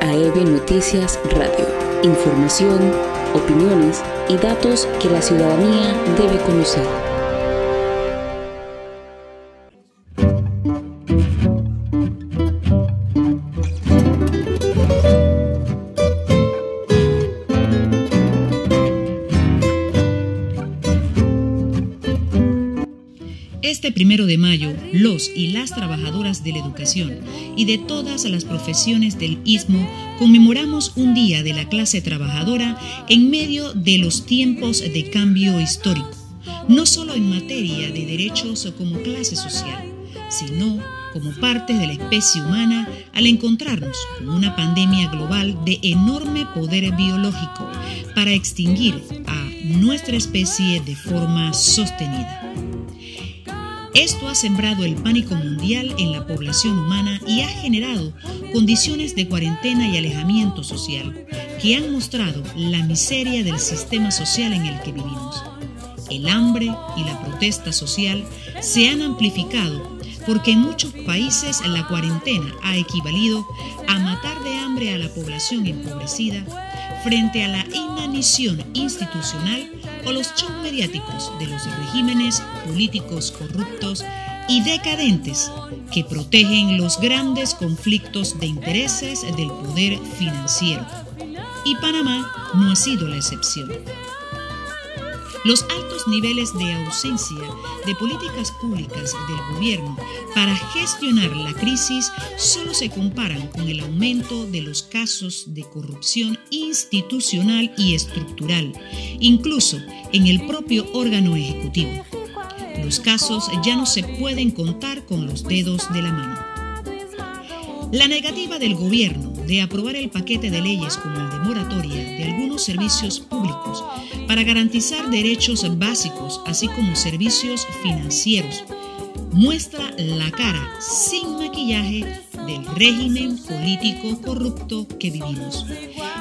AEB Noticias Radio. Información, opiniones y datos que la ciudadanía debe conocer. Primero de mayo, los y las trabajadoras de la educación y de todas las profesiones del Istmo conmemoramos un día de la clase trabajadora en medio de los tiempos de cambio histórico, no solo en materia de derechos como clase social, sino como parte de la especie humana al encontrarnos con una pandemia global de enorme poder biológico para extinguir a nuestra especie de forma sostenida. Esto ha sembrado el pánico mundial en la población humana y ha generado condiciones de cuarentena y alejamiento social que han mostrado la miseria del sistema social en el que vivimos. El hambre y la protesta social se han amplificado porque en muchos países la cuarentena ha equivalido a matar de hambre a la población empobrecida frente a la inanición institucional o los shows mediáticos de los regímenes políticos corruptos y decadentes que protegen los grandes conflictos de intereses del poder financiero. Y Panamá no ha sido la excepción. Los altos niveles de ausencia de políticas públicas del gobierno para gestionar la crisis solo se comparan con el aumento de los casos de corrupción institucional y estructural, incluso en el propio órgano ejecutivo. Los casos ya no se pueden contar con los dedos de la mano. La negativa del gobierno de aprobar el paquete de leyes como el de moratoria de algunos servicios públicos para garantizar derechos básicos, así como servicios financieros, muestra la cara sin maquillaje del régimen político corrupto que vivimos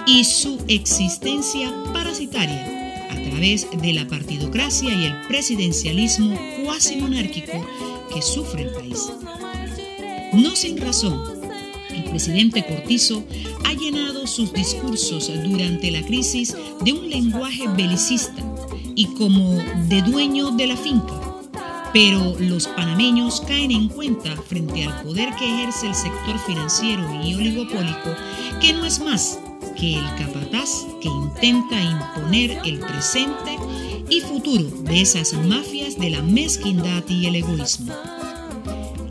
y su existencia parasitaria a través de la partidocracia y el presidencialismo cuasi monárquico que sufre el país. No sin razón, presidente Cortizo ha llenado sus discursos durante la crisis de un lenguaje belicista y como de dueño de la finca. Pero los panameños caen en cuenta frente al poder que ejerce el sector financiero y oligopólico que no es más que el capataz que intenta imponer el presente y futuro de esas mafias de la mezquindad y el egoísmo.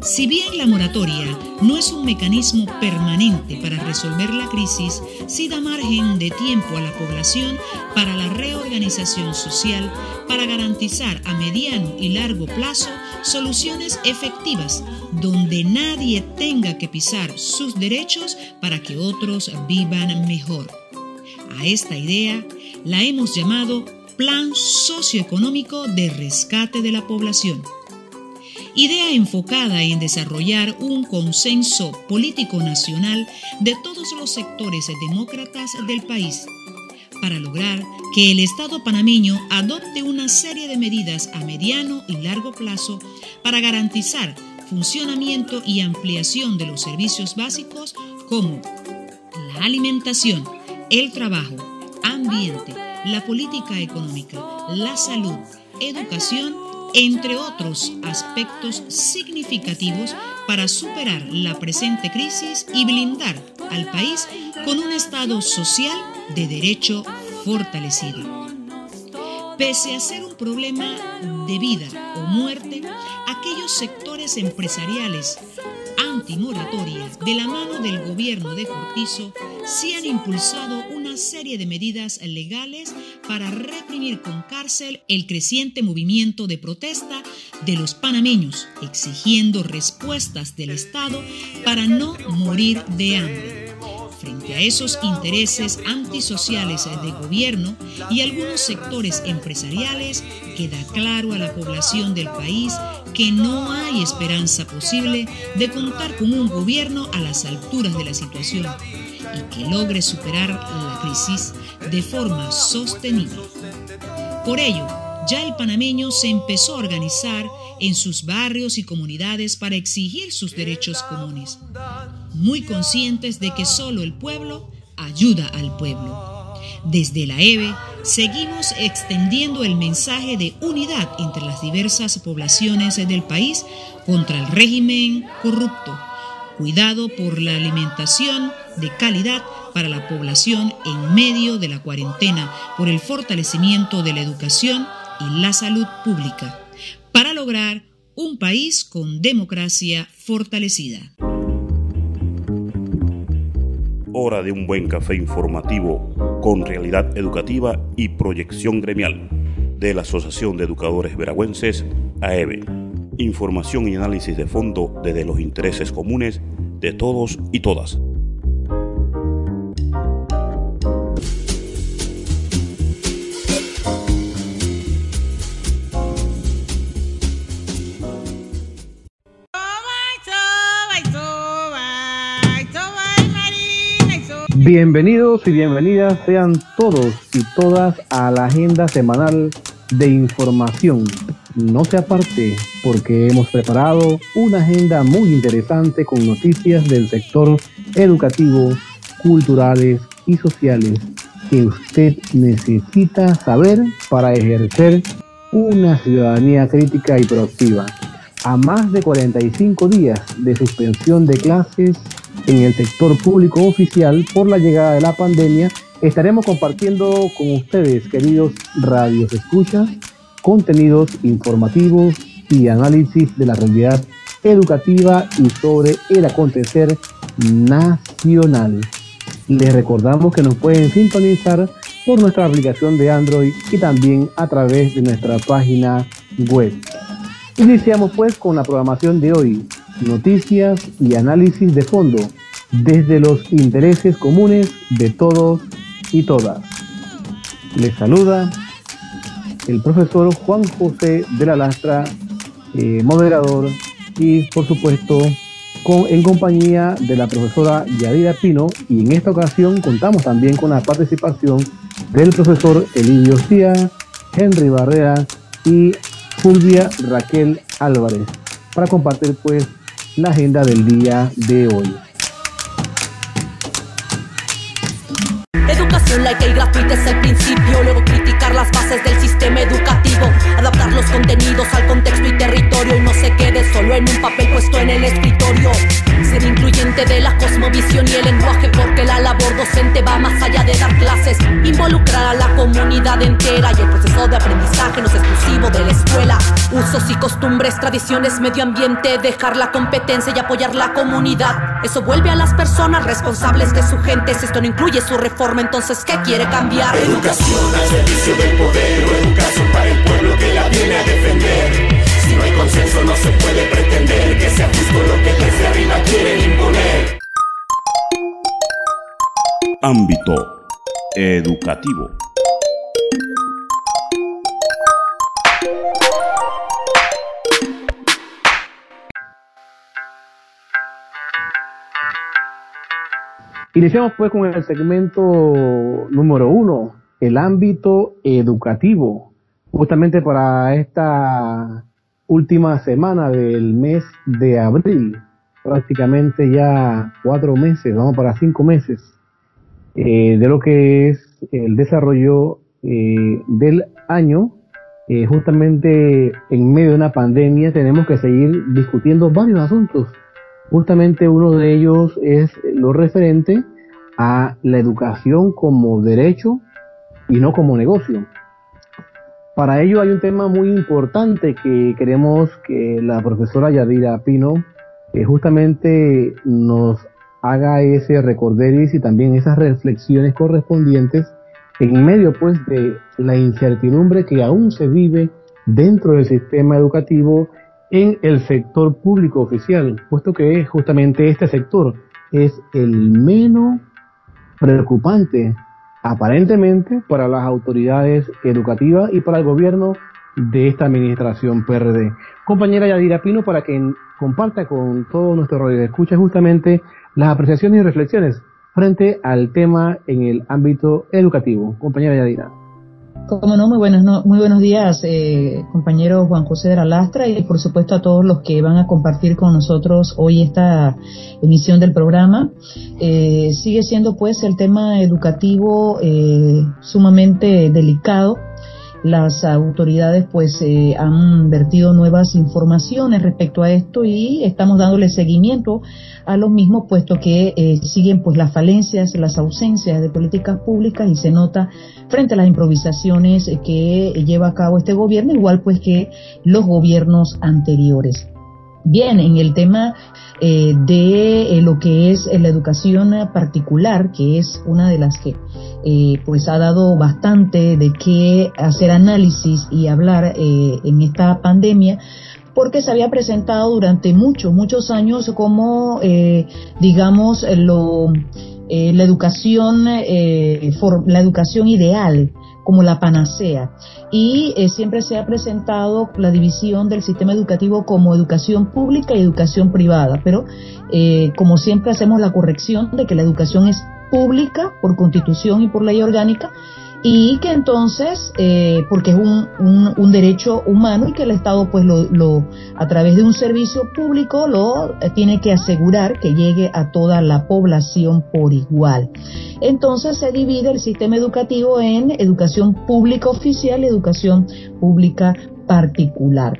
Si bien la moratoria no es un mecanismo permanente para resolver la crisis, sí da margen de tiempo a la población para la reorganización social, para garantizar a mediano y largo plazo soluciones efectivas donde nadie tenga que pisar sus derechos para que otros vivan mejor. A esta idea la hemos llamado Plan Socioeconómico de Rescate de la Población idea enfocada en desarrollar un consenso político nacional de todos los sectores demócratas del país para lograr que el Estado panameño adopte una serie de medidas a mediano y largo plazo para garantizar funcionamiento y ampliación de los servicios básicos como la alimentación, el trabajo, ambiente, la política económica, la salud, educación entre otros aspectos significativos para superar la presente crisis y blindar al país con un Estado social de derecho fortalecido. Pese a ser un problema de vida o muerte, aquellos sectores empresariales antimoratoria de la mano del gobierno de Cortizo sí han impulsado una serie de medidas legales para reprimir con cárcel el creciente movimiento de protesta de los panameños, exigiendo respuestas del Estado para no morir de hambre. Frente a esos intereses antisociales de gobierno y algunos sectores empresariales, queda claro a la población del país que no hay esperanza posible de contar con un gobierno a las alturas de la situación y que logre superar la crisis de forma sostenible. Por ello, ya el panameño se empezó a organizar en sus barrios y comunidades para exigir sus derechos comunes muy conscientes de que solo el pueblo ayuda al pueblo. Desde la EVE seguimos extendiendo el mensaje de unidad entre las diversas poblaciones del país contra el régimen corrupto. Cuidado por la alimentación de calidad para la población en medio de la cuarentena, por el fortalecimiento de la educación y la salud pública, para lograr un país con democracia fortalecida. Hora de un buen café informativo con realidad educativa y proyección gremial de la Asociación de Educadores Veragüenses, AEBE. Información y análisis de fondo desde los intereses comunes de todos y todas. Bienvenidos y bienvenidas sean todos y todas a la agenda semanal de información. No se aparte porque hemos preparado una agenda muy interesante con noticias del sector educativo, culturales y sociales que usted necesita saber para ejercer una ciudadanía crítica y proactiva. A más de 45 días de suspensión de clases en el sector público oficial por la llegada de la pandemia, estaremos compartiendo con ustedes, queridos radios escuchas, contenidos informativos y análisis de la realidad educativa y sobre el acontecer nacional. Les recordamos que nos pueden sintonizar por nuestra aplicación de Android y también a través de nuestra página web. Iniciamos pues con la programación de hoy, noticias y análisis de fondo desde los intereses comunes de todos y todas. Les saluda el profesor Juan José de la Lastra, eh, moderador y por supuesto con, en compañía de la profesora Yadira Pino y en esta ocasión contamos también con la participación del profesor Elilio Cía, Henry Barrera y Fulvia Raquel Álvarez para compartir pues la agenda del día de hoy. Docente va más allá de dar clases, involucrar a la comunidad entera y el proceso de aprendizaje no es exclusivo de la escuela. Usos y costumbres, tradiciones, medio ambiente, dejar la competencia y apoyar la comunidad. Eso vuelve a las personas responsables de su gente. Si esto no incluye su reforma, entonces ¿qué quiere cambiar? Educación al servicio del poder o educación para el pueblo que la viene a defender. Si no hay consenso no se puede pretender que sea justo lo que desde arriba quieren imponer. Ámbito educativo. Iniciamos pues con el segmento número uno, el ámbito educativo. Justamente para esta última semana del mes de abril, prácticamente ya cuatro meses, vamos para cinco meses, eh, de lo que es el desarrollo eh, del año. Eh, justamente en medio de una pandemia tenemos que seguir discutiendo varios asuntos Justamente uno de ellos es lo referente a la educación como derecho y no como negocio. Para ello hay un tema muy importante que queremos que la profesora Yadira Pino justamente nos haga ese recorderis y también esas reflexiones correspondientes en medio pues de la incertidumbre que aún se vive dentro del sistema educativo en el sector público oficial, puesto que justamente este sector es el menos preocupante aparentemente para las autoridades educativas y para el gobierno de esta administración PRD. Compañera Yadira Pino, para que comparta con todo nuestro radio escucha justamente las apreciaciones y reflexiones frente al tema en el ámbito educativo. Compañera Yadira. Como no, muy buenos, muy buenos días, eh, compañero Juan José de la Lastra y por supuesto a todos los que van a compartir con nosotros hoy esta emisión del programa. Eh, sigue siendo pues el tema educativo eh, sumamente delicado las autoridades pues eh, han vertido nuevas informaciones respecto a esto y estamos dándole seguimiento a los mismos puesto que eh, siguen pues las falencias, las ausencias de políticas públicas y se nota frente a las improvisaciones que lleva a cabo este gobierno igual pues que los gobiernos anteriores. Bien, en el tema eh, de lo que es la educación particular, que es una de las que eh, pues ha dado bastante de qué hacer análisis y hablar eh, en esta pandemia porque se había presentado durante muchos, muchos años como, eh, digamos, lo, la educación, la educación ideal, como la panacea. Y siempre se ha presentado la división del sistema educativo como educación pública y educación privada. Pero, como siempre, hacemos la corrección de que la educación es pública por constitución y por ley orgánica y que entonces, eh, porque es un, un, derecho humano y que el Estado pues lo, lo, a través de un servicio público lo eh, tiene que asegurar que llegue a toda la población por igual. Entonces se divide el sistema educativo en educación pública oficial y educación pública particular.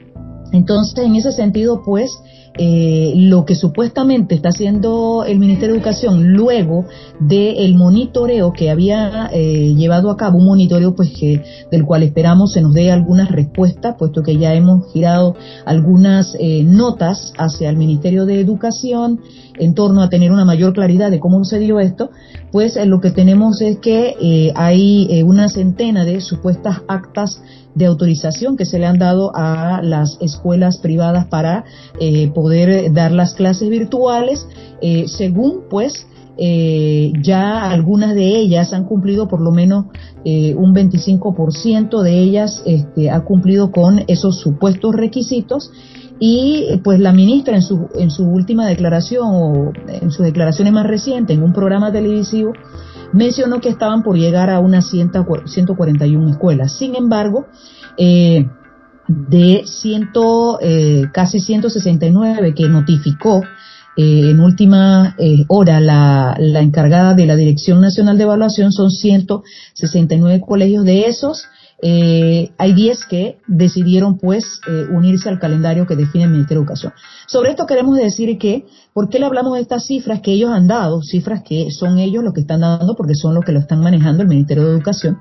Entonces, en ese sentido, pues, eh, lo que supuestamente está haciendo el Ministerio de Educación luego del monitoreo que había eh, llevado a cabo, un monitoreo pues que del cual esperamos se nos dé algunas respuestas, puesto que ya hemos girado algunas eh, notas hacia el Ministerio de Educación en torno a tener una mayor claridad de cómo se dio esto, pues lo que tenemos es que hay una centena de supuestas actas de autorización que se le han dado a las escuelas privadas para eh, poder dar las clases virtuales, eh, según pues eh, ya algunas de ellas han cumplido por lo menos un 25% de ellas este, ha cumplido con esos supuestos requisitos y pues la ministra en su, en su última declaración o en sus declaraciones más recientes en un programa televisivo mencionó que estaban por llegar a unas 141 escuelas. Sin embargo, eh, de ciento, eh, casi 169 que notificó eh, en última hora la, la encargada de la Dirección Nacional de Evaluación, son 169 colegios de esos. Eh, hay 10 que decidieron pues eh, unirse al calendario que define el Ministerio de Educación. Sobre esto queremos decir que, ¿por qué le hablamos de estas cifras que ellos han dado? Cifras que son ellos los que están dando porque son los que lo están manejando el Ministerio de Educación.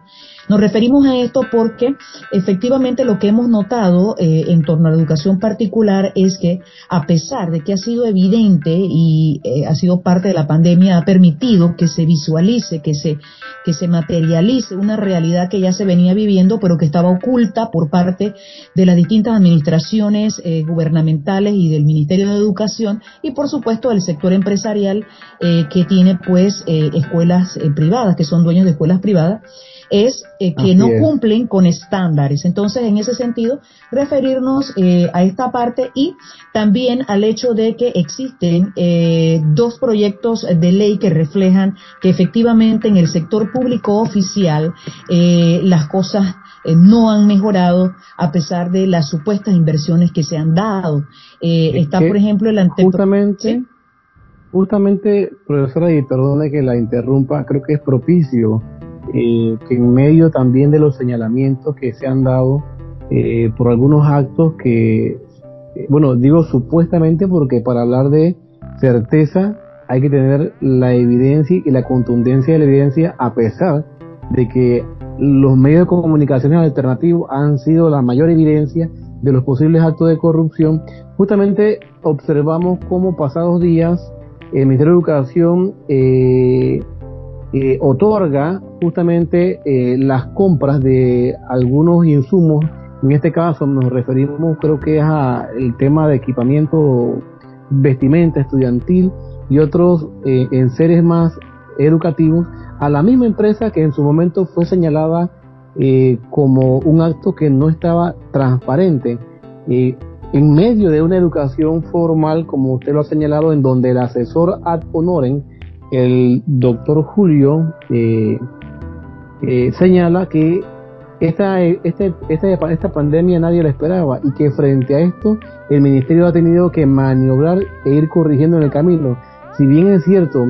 Nos referimos a esto porque efectivamente lo que hemos notado eh, en torno a la educación particular es que a pesar de que ha sido evidente y eh, ha sido parte de la pandemia, ha permitido que se visualice, que se, que se materialice una realidad que ya se venía viviendo, pero que estaba oculta por parte de las distintas administraciones eh, gubernamentales y del Ministerio de Educación y por supuesto del sector empresarial que tiene pues escuelas privadas, que son dueños de escuelas privadas es eh, que no cumplen con estándares. Entonces, en ese sentido, referirnos eh, a esta parte y también al hecho de que existen eh, dos proyectos de ley que reflejan que efectivamente en el sector público oficial las cosas no han mejorado a pesar de las supuestas inversiones que se han dado. está, por ejemplo, el ante Justamente, justamente, profesora, y perdone que la interrumpa, creo que es propicio eh, que en medio también de los señalamientos que se han dado eh, por algunos actos que, eh, bueno, digo supuestamente porque para hablar de certeza hay que tener la evidencia y la contundencia de la evidencia a pesar de que los medios de comunicación alternativos han sido la mayor evidencia de los posibles actos de corrupción, justamente observamos cómo pasados días el Ministerio de Educación eh, eh, otorga justamente eh, las compras de algunos insumos. En este caso nos referimos creo que es a el tema de equipamiento, vestimenta estudiantil y otros eh, en seres más educativos a la misma empresa que en su momento fue señalada como un acto que no estaba transparente. en medio de una educación formal, como usted lo ha señalado, en donde el asesor ad honorem el doctor Julio eh, eh, señala que esta, este, esta, esta pandemia nadie la esperaba y que frente a esto el ministerio ha tenido que maniobrar e ir corrigiendo en el camino. Si bien es cierto,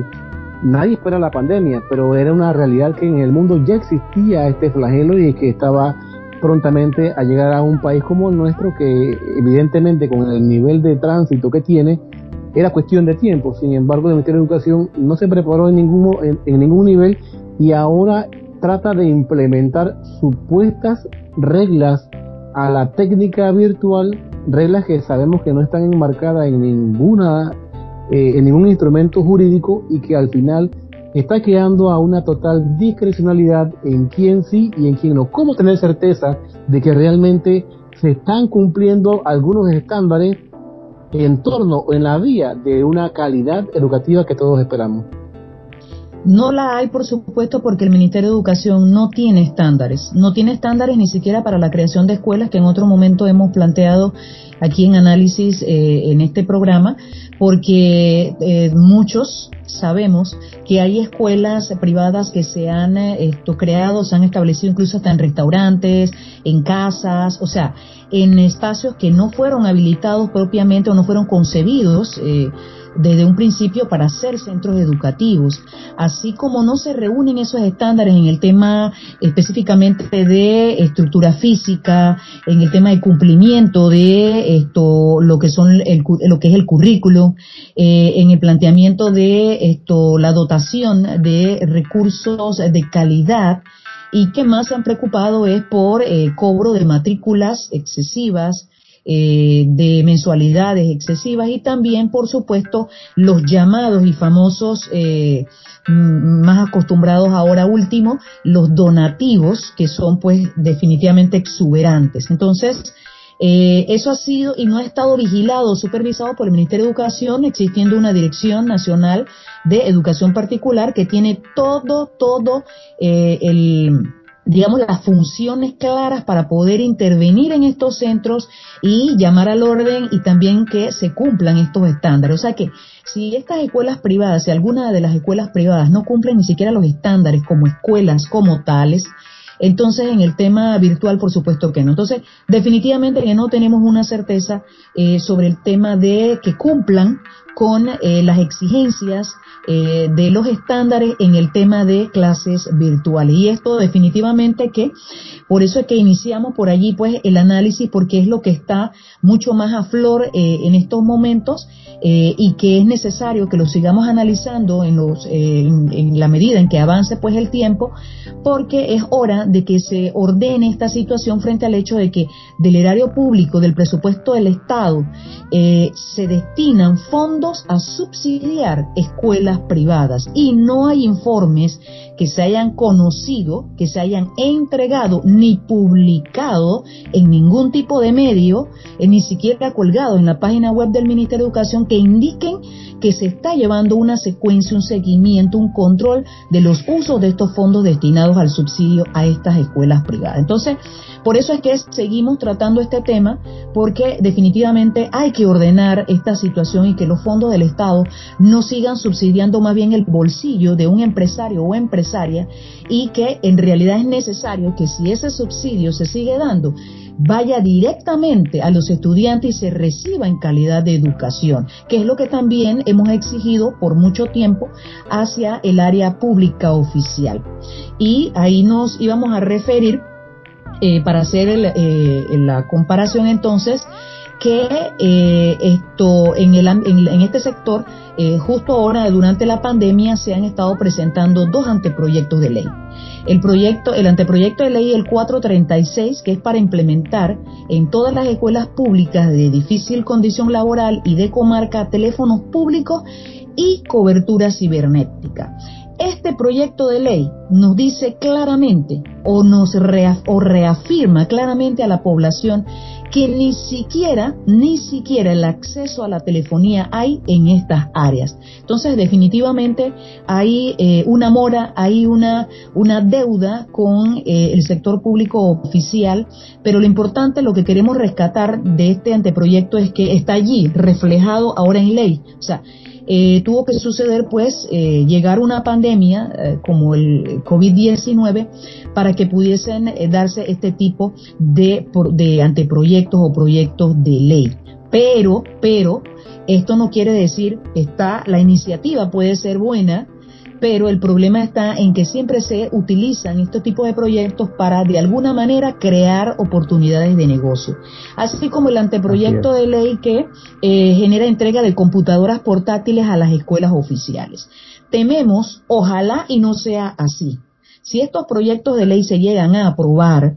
nadie espera la pandemia, pero era una realidad que en el mundo ya existía este flagelo y que estaba prontamente a llegar a un país como el nuestro que evidentemente con el nivel de tránsito que tiene era cuestión de tiempo. Sin embargo, el Ministerio de Educación no se preparó en ningún, en ningún nivel y ahora trata de implementar supuestas reglas a la técnica virtual, reglas que sabemos que no están enmarcadas en ninguna eh, en ningún instrumento jurídico y que al final está quedando a una total discrecionalidad en quién sí y en quién no. ¿Cómo tener certeza de que realmente se están cumpliendo algunos estándares en torno o en la vía de una calidad educativa que todos esperamos? No la hay, por supuesto, porque el Ministerio de Educación no tiene estándares. No tiene estándares ni siquiera para la creación de escuelas que en otro momento hemos planteado aquí en análisis eh, en este programa, porque eh, muchos sabemos que hay escuelas privadas que se han eh, creado, se han establecido incluso hasta en restaurantes, en casas, o sea, en espacios que no fueron habilitados propiamente o no fueron concebidos eh, desde un principio para ser centros educativos. Así como no se reúnen esos estándares en el tema específicamente de estructura física, en el tema de cumplimiento de esto, lo que son el, lo que es el currículo, eh, en el planteamiento de esto, la dotación de recursos de calidad, y que más se han preocupado es por eh, cobro de matrículas excesivas, eh, de mensualidades excesivas y también, por supuesto, los llamados y famosos, eh, más acostumbrados ahora último, los donativos, que son pues definitivamente exuberantes. Entonces, eh, eso ha sido y no ha estado vigilado, supervisado por el Ministerio de Educación, existiendo una Dirección Nacional de Educación Particular que tiene todo, todo eh, el digamos, las funciones claras para poder intervenir en estos centros y llamar al orden y también que se cumplan estos estándares. O sea que si estas escuelas privadas, si alguna de las escuelas privadas no cumplen ni siquiera los estándares como escuelas como tales, entonces, en el tema virtual, por supuesto que no. Entonces, definitivamente que no tenemos una certeza eh, sobre el tema de que cumplan con eh, las exigencias eh, de los estándares en el tema de clases virtuales. Y esto definitivamente que, por eso es que iniciamos por allí pues el análisis porque es lo que está mucho más a flor eh, en estos momentos y que es necesario que lo sigamos analizando en, los, en, la medida en que avance pues el tiempo porque es hora de que se ordene esta situación frente al hecho de que del erario público, del presupuesto del Estado, se destinan fondos a subsidiar escuelas privadas y no hay informes que se hayan conocido, que se hayan entregado ni publicado en ningún tipo de medio, eh, ni siquiera colgado en la página web del Ministerio de Educación que indiquen que se está llevando una secuencia, un seguimiento, un control de los usos de estos fondos destinados al subsidio a estas escuelas privadas. Entonces, por eso es que seguimos tratando este tema, porque definitivamente hay que ordenar esta situación y que los fondos del Estado no sigan subsidiando más bien el bolsillo de un empresario o empresaria y que en realidad es necesario que si ese subsidio se sigue dando, vaya directamente a los estudiantes y se reciba en calidad de educación, que es lo que también hemos exigido por mucho tiempo hacia el área pública oficial. Y ahí nos íbamos a referir eh, para hacer eh, la comparación entonces que eh, esto en, el, en, este sector justo ahora durante la pandemia se han estado presentando dos anteproyectos de ley. El proyecto, el anteproyecto de ley el 436 que es para implementar en todas las escuelas públicas de difícil condición laboral y de comarca teléfonos públicos y cobertura cibernética. Este proyecto de ley nos dice claramente o nos o reafirma claramente a la población que ni siquiera, ni siquiera el acceso a la telefonía hay en estas áreas. Entonces, definitivamente hay eh, una mora, hay una, una deuda con eh, el sector público oficial, pero lo importante, lo que queremos rescatar de este anteproyecto es que está allí reflejado ahora en ley. O sea, eh, tuvo que suceder pues llegar una pandemia como el COVID-19 para que pudiesen darse este tipo de, de anteproyectos o proyectos de ley. Pero, pero, esto no quiere decir que está, la iniciativa puede ser buena, pero el problema está en que siempre se utilizan estos tipos de proyectos para de alguna manera crear oportunidades de negocio. Así como el anteproyecto de ley que eh, genera entrega de computadoras portátiles a las escuelas oficiales. Tememos, ojalá y no sea así. Si estos proyectos de ley se llegan a aprobar,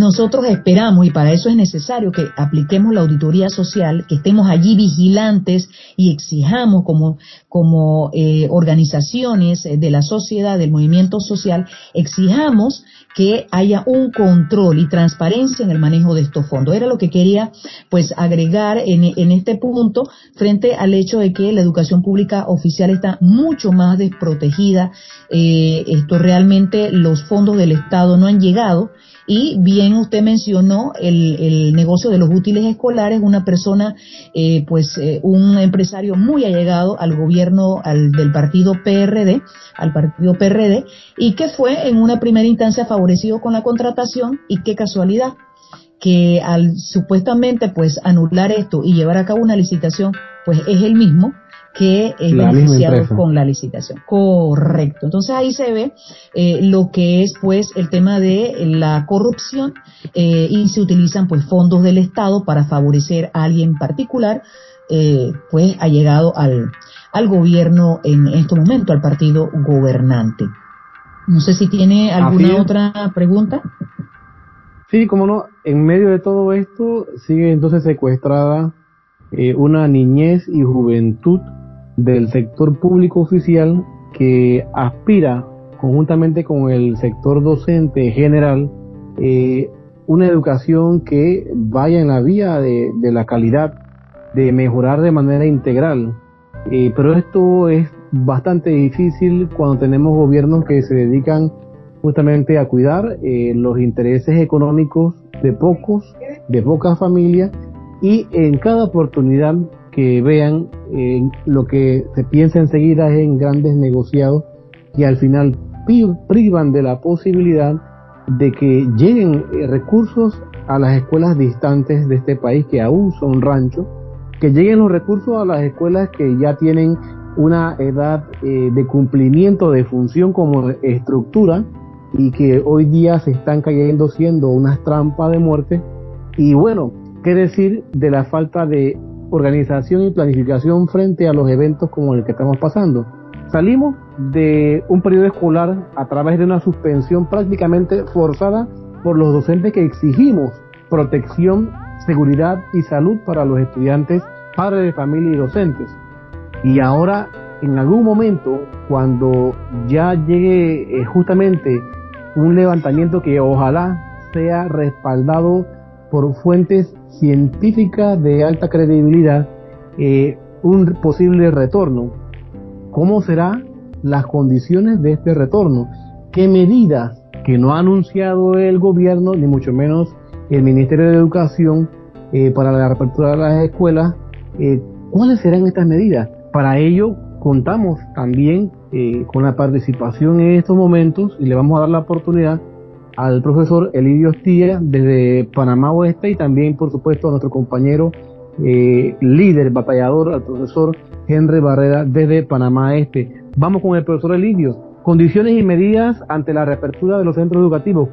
nosotros esperamos, y para eso es necesario que apliquemos la auditoría social, que estemos allí vigilantes y exijamos como, como eh, organizaciones de la sociedad, del movimiento social, exijamos que haya un control y transparencia en el manejo de estos fondos. Era lo que quería pues agregar en, en este punto frente al hecho de que la educación pública oficial está mucho más desprotegida. Eh, esto realmente los fondos del Estado no han llegado y bien usted mencionó el, negocio de los útiles escolares, una persona, eh, pues eh, un empresario muy allegado al gobierno al, del partido PRD, al partido PRD, y que fue en una primera instancia favorecido con la contratación y qué casualidad que al supuestamente pues anular esto y llevar a cabo una licitación, pues es el mismo que es beneficiado con la licitación. Correcto. Entonces ahí se ve eh, lo que es pues el tema de la corrupción eh, y se utilizan pues fondos del Estado para favorecer a alguien particular, eh, pues ha llegado al, al gobierno en este momento, al partido gobernante. No sé si tiene alguna otra pregunta. Sí, como no, en medio de todo esto sigue entonces secuestrada una niñez y juventud del sector público oficial que aspira conjuntamente con el sector docente general eh, una educación que vaya en la vía de, la calidad, de mejorar de manera integral. Eh, pero esto es bastante difícil cuando tenemos gobiernos que se dedican justamente a cuidar eh, los intereses económicos de pocos, de pocas familias, y en cada oportunidad que vean eh, lo que se piensa enseguida en grandes negociados que al final privan de la posibilidad de que lleguen eh, recursos a las escuelas distantes de este país que aún son ranchos, que lleguen los recursos a las escuelas que ya tienen una edad eh, de cumplimiento de función como estructura y que hoy día se están cayendo siendo unas trampas de muerte. Y bueno, qué decir de la falta de organización y planificación frente a los eventos como el que estamos pasando. Salimos de un periodo escolar a través de una suspensión prácticamente forzada por los docentes que exigimos protección, seguridad y salud para los estudiantes, padres de familia y docentes. Y ahora, en algún momento, cuando ya llegue eh, justamente un levantamiento que ojalá sea respaldado por fuentes científicas de alta credibilidad eh, un posible retorno. ¿Cómo serán las condiciones de este retorno? ¿Qué medidas que no ha anunciado el gobierno, ni mucho menos el Ministerio de Educación, eh, para la reapertura de las escuelas, eh, cuáles serán estas medidas? Para ello contamos también con la participación en estos momentos y le vamos a dar la oportunidad al profesor Elidio Ostía desde Panamá Oeste y también, por supuesto, a nuestro compañero eh, líder, batallador, al profesor Henry Barrera desde Panamá Este. Vamos con el profesor Elidio. Condiciones y medidas ante la reapertura de los centros educativos.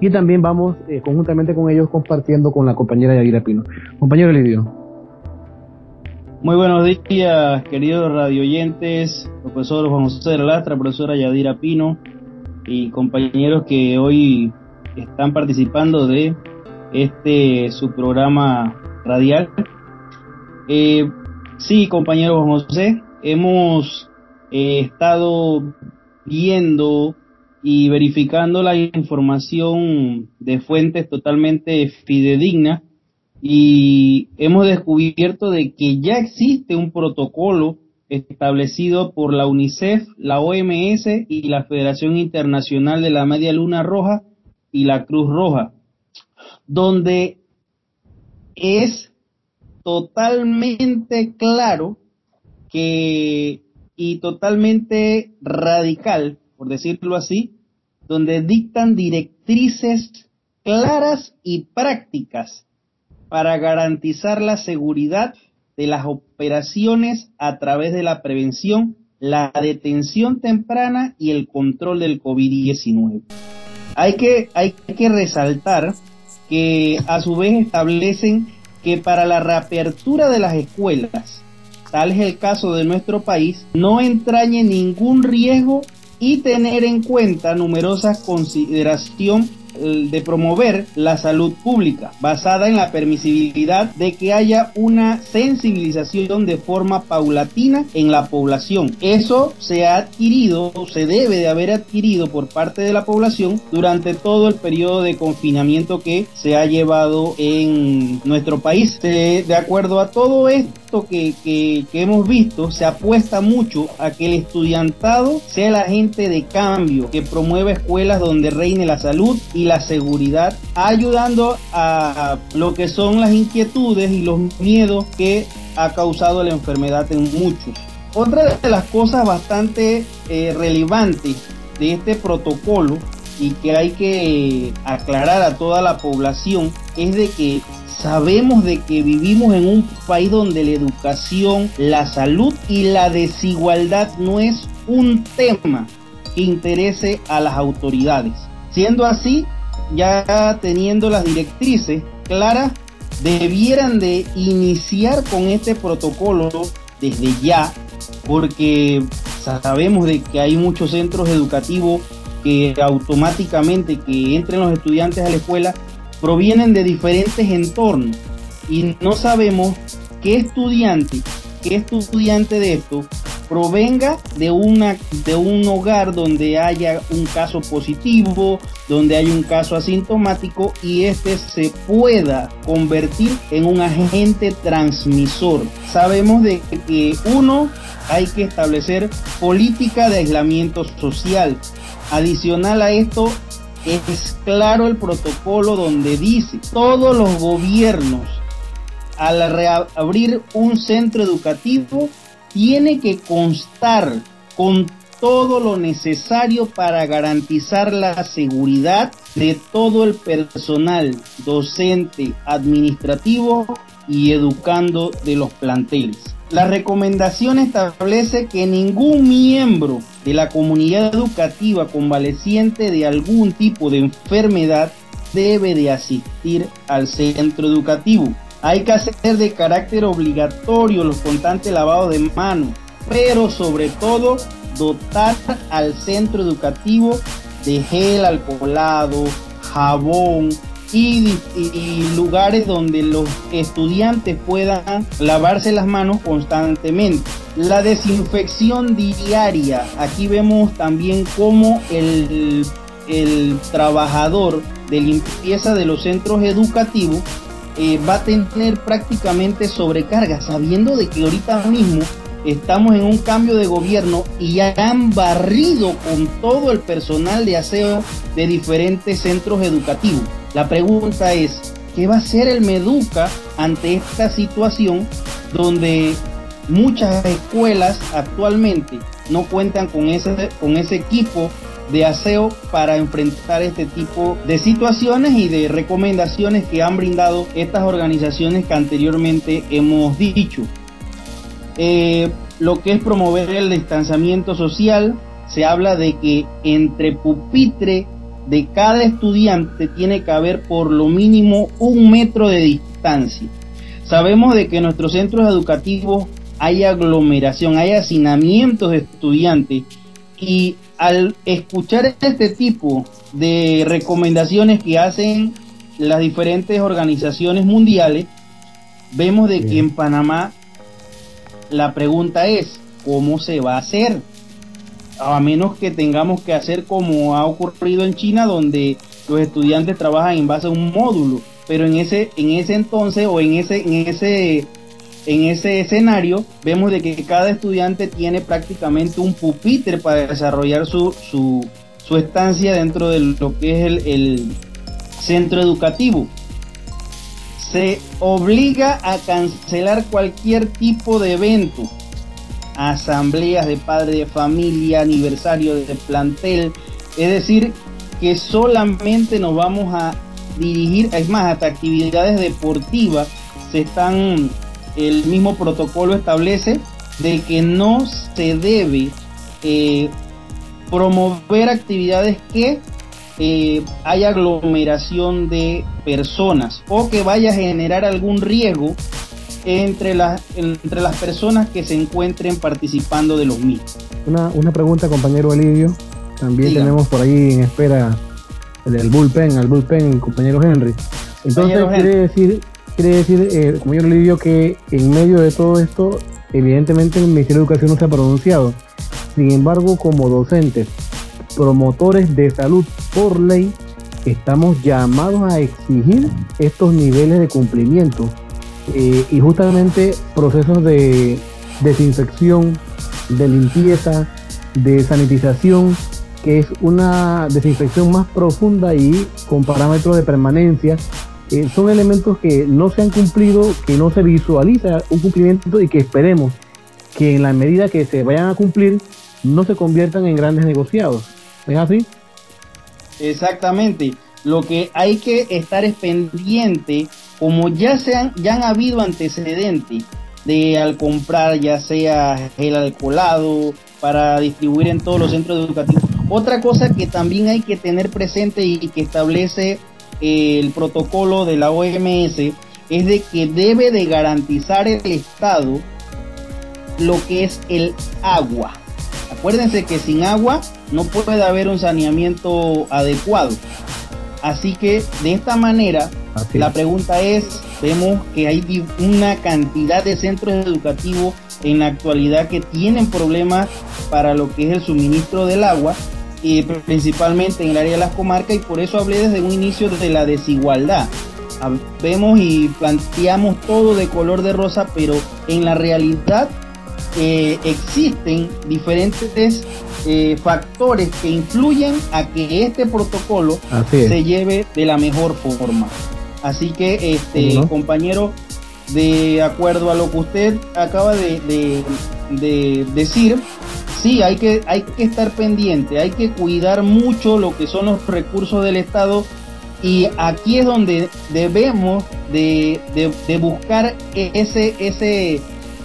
Y también vamos eh, conjuntamente con ellos compartiendo con la compañera Yadira Pino. Compañero Elidio. Muy buenos días, queridos radioyentes, profesor Juan José de la Lastra, profesora Yadira Pino, y compañeros que hoy están participando de este su programa radial. Eh, sí, compañero José, hemos eh, estado viendo y verificando la información de fuentes totalmente fidedignas y hemos descubierto de que ya existe un protocolo establecido por la UNICEF, la OMS y la Federación Internacional de la Media Luna Roja y la Cruz Roja, donde es totalmente claro que y totalmente radical, por decirlo así, donde dictan directrices claras y prácticas para garantizar la seguridad de las operaciones a través de la prevención, la detención temprana y el control del COVID-19. Hay que, hay que resaltar que a su vez establecen que para la reapertura de las escuelas, tal es el caso de nuestro país, no entrañe ningún riesgo y tener en cuenta numerosas consideraciones de promover la salud pública, basada en la permisibilidad de que haya una sensibilización de forma paulatina en la población. Eso se ha adquirido, se debe de haber adquirido por parte de la población durante todo el periodo de confinamiento que se ha llevado en nuestro país. De, acuerdo a todo esto que, que, que hemos visto, se apuesta mucho a que el estudiantado sea el agente de cambio que promueva escuelas donde reine la salud y la seguridad, ayudando a lo que son las inquietudes y los miedos que ha causado la enfermedad en muchos. Otra de las cosas bastante eh, relevantes de este protocolo y que hay que aclarar a toda la población es de que sabemos de que vivimos en un país donde la educación, la salud y la desigualdad no es un tema que interese a las autoridades. Siendo así, ya teniendo las directrices claras, debieran de iniciar con este protocolo desde ya, porque sabemos de que hay muchos centros educativos que automáticamente que entren los estudiantes a la escuela provienen de diferentes entornos. Y no sabemos qué estudiante, qué estudiante de esto provenga de, una, de un hogar donde haya un caso positivo, donde hay un caso asintomático y este se pueda convertir en un agente transmisor. Sabemos de que uno hay que establecer política de aislamiento social. Adicional a esto, es claro el protocolo donde dice todos los gobiernos al reabrir un centro educativo tiene que constar con todo lo necesario para garantizar la seguridad de todo el personal docente, administrativo y educando de los planteles. La recomendación establece que ningún miembro de la comunidad educativa convaleciente de algún tipo de enfermedad debe de asistir al centro educativo. Hay que hacer de carácter obligatorio los constantes lavados de manos, pero sobre todo dotar al centro educativo de gel alcoholado, jabón y, lugares donde los estudiantes puedan lavarse las manos constantemente. La desinfección diaria, aquí vemos también cómo el trabajador de limpieza de los centros educativos eh, va a tener prácticamente sobrecarga, sabiendo de que ahorita mismo estamos en un cambio de gobierno y ya han barrido con todo el personal de aseo de diferentes centros educativos. La pregunta es, ¿qué va a hacer el Meduca ante esta situación donde muchas escuelas actualmente no cuentan con ese, con ese equipo de aseo para enfrentar este tipo de situaciones y de recomendaciones que han brindado estas organizaciones que anteriormente hemos dicho. Eh, lo que es promover el distanciamiento social, se habla de que entre pupitre de cada estudiante tiene que haber por lo mínimo un metro de distancia. Sabemos de que en nuestros centros educativos hay aglomeración, hay hacinamientos de estudiantes y al escuchar este tipo de recomendaciones que hacen las diferentes organizaciones mundiales, vemos de que en Panamá la pregunta es, ¿cómo se va a hacer? A menos que tengamos que hacer como ha ocurrido en China, donde los estudiantes trabajan en base a un módulo, pero en ese, en ese entonces o en ese, en ese en ese escenario vemos de que cada estudiante tiene prácticamente un pupitre para desarrollar su, su, estancia dentro de lo que es el, el centro educativo. Se obliga a cancelar cualquier tipo de evento, asambleas de padre de familia, aniversario de plantel, es decir, que solamente nos vamos a dirigir, es más, hasta actividades deportivas se están, el mismo protocolo establece de que no se debe eh, promover actividades que eh, haya aglomeración de personas o que vaya a generar algún riesgo entre las, entre las personas que se encuentren participando de los mismos. Una, una pregunta, compañero Elidio. También tenemos por ahí en espera el, bullpen, al bullpen, compañero Henry. Entonces, quiere decir, quiere decir eh, compañero Elidio, que en medio de todo esto, evidentemente el Ministerio de Educación no se ha pronunciado. Sin embargo, como docentes, promotores de salud por ley, estamos llamados a exigir estos niveles de cumplimiento eh, y justamente procesos de desinfección, de limpieza, de sanitización, que es una desinfección más profunda y con parámetros de permanencia. Eh, son elementos que no se han cumplido, que no se visualiza un cumplimiento y que esperemos que en la medida que se vayan a cumplir no se conviertan en grandes negociados. ¿Es así? Exactamente. Lo que hay que estar es pendiente, como ya, se han, ya han habido antecedentes de al comprar ya sea el alcoholado para distribuir en todos los centros educativos. Otra cosa que también hay que tener presente y que establece el protocolo de la OMS es de que debe de garantizar el Estado lo que es el agua. Acuérdense que sin agua no puede haber un saneamiento adecuado. Así que de esta manera, la pregunta es, vemos que hay una cantidad de centros educativos en la actualidad que tienen problemas para lo que es el suministro del agua, y principalmente en el área de las comarcas, y por eso hablé desde un inicio de la desigualdad. Vemos y planteamos todo de color de rosa, pero en la realidad eh, existen diferentes eh, factores que influyen a que este protocolo se lleve de la mejor forma. Así que, este compañero, de acuerdo a lo que usted acaba de, decir, sí, hay que, hay que estar pendiente, hay que cuidar mucho lo que son los recursos del Estado y aquí es donde debemos de, de buscar ese, ese,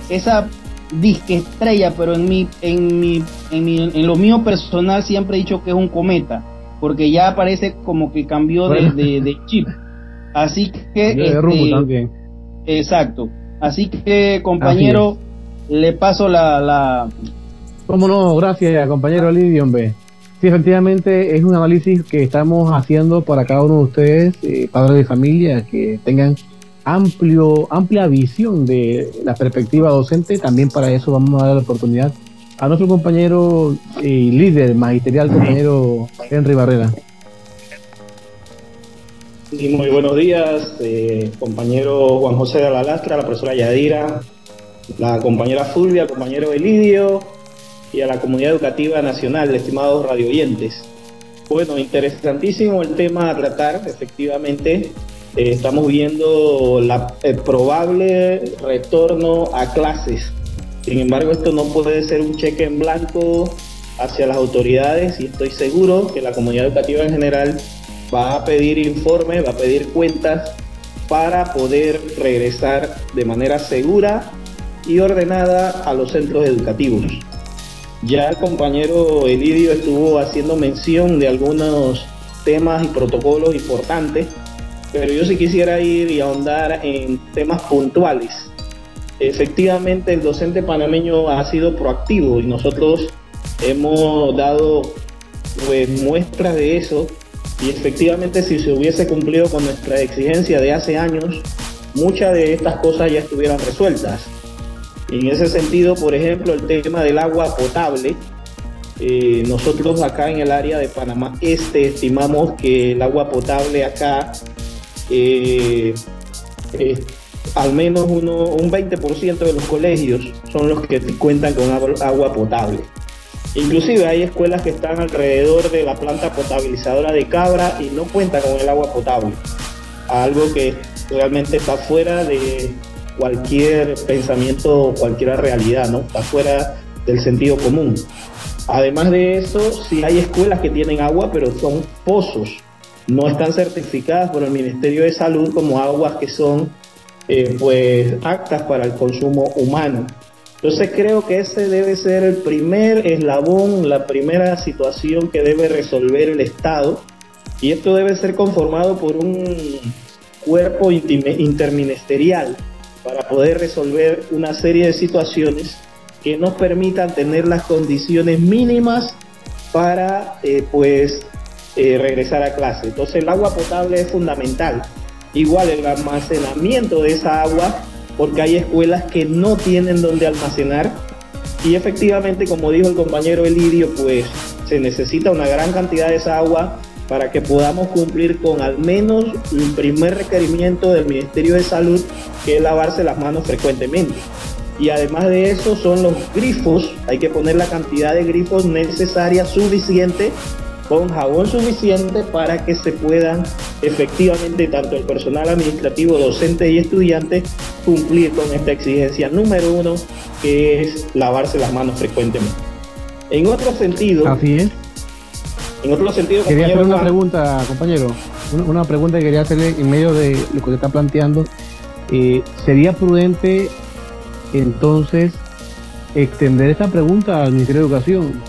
esa disque estrella, pero en mi, en mi, en mi, en lo mío personal siempre he dicho que es un cometa, porque ya parece como que cambió de, de, chip. Así que este, exacto. Así que compañero, le paso la, la Cómo no, gracias compañero Lidio, hombre. Sí, efectivamente es un análisis que estamos haciendo para cada uno de ustedes, eh, padres de familia, que tengan amplio, amplia visión de la perspectiva docente. También para eso vamos a dar la oportunidad a nuestro compañero y líder magisterial, compañero Henry Barrera. Y muy buenos días, eh, compañero Juan José de la Lastra, la profesora Yadira, la compañera Fulvia, compañero Elidio y a la comunidad educativa nacional, estimados radioyentes. Bueno, interesantísimo el tema a tratar, efectivamente. Eh, estamos viendo la, el probable retorno a clases. Sin embargo, esto no puede ser un cheque en blanco hacia las autoridades y estoy seguro que la comunidad educativa en general va a pedir informes, va a pedir cuentas para poder regresar de manera segura y ordenada a los centros educativos. Ya el compañero Elidio estuvo haciendo mención de algunos temas y protocolos importantes pero yo sí quisiera ir y ahondar en temas puntuales. Efectivamente, el docente panameño ha sido proactivo y nosotros hemos dado pues, muestras de eso y efectivamente si se hubiese cumplido con nuestra exigencia de hace años, muchas de estas cosas ya estuvieran resueltas. En ese sentido, por ejemplo, el tema del agua potable, eh, nosotros acá en el área de Panamá Este estimamos que el agua potable acá eh, al menos un 20% de los colegios son los que cuentan con agua potable. Inclusive hay escuelas que están alrededor de la planta potabilizadora de Cabra y no cuentan con el agua potable. Algo que realmente está fuera de cualquier pensamiento, cualquier realidad, ¿no? Está fuera del sentido común. Además de eso, sí hay escuelas que tienen agua, pero son pozos. No están certificadas por el Ministerio de Salud como aguas que son eh, pues aptas para el consumo humano. Entonces creo que ese debe ser el primer eslabón, la primera situación que debe resolver el Estado y esto debe ser conformado por un cuerpo interministerial para poder resolver una serie de situaciones que nos permitan tener las condiciones mínimas para eh, pues eh, regresar a clase. Entonces el agua potable es fundamental. Igual el almacenamiento de esa agua, porque hay escuelas que no tienen donde almacenar y efectivamente, como dijo el compañero Elidio, pues se necesita una gran cantidad de esa agua para que podamos cumplir con al menos el primer requerimiento del Ministerio de Salud, que es lavarse las manos frecuentemente. Y además de eso son los grifos, hay que poner la cantidad de grifos necesaria, suficiente, con jabón suficiente para que se puedan efectivamente tanto el personal administrativo, docente y estudiante cumplir con esta exigencia número uno, que es lavarse las manos frecuentemente. En otro sentido, Así es en otro sentido, quería hacer una pregunta, compañero. Una, pregunta que quería hacerle en medio de lo que usted está planteando. Eh, ¿Sería prudente entonces extender esta pregunta al Ministerio de Educación?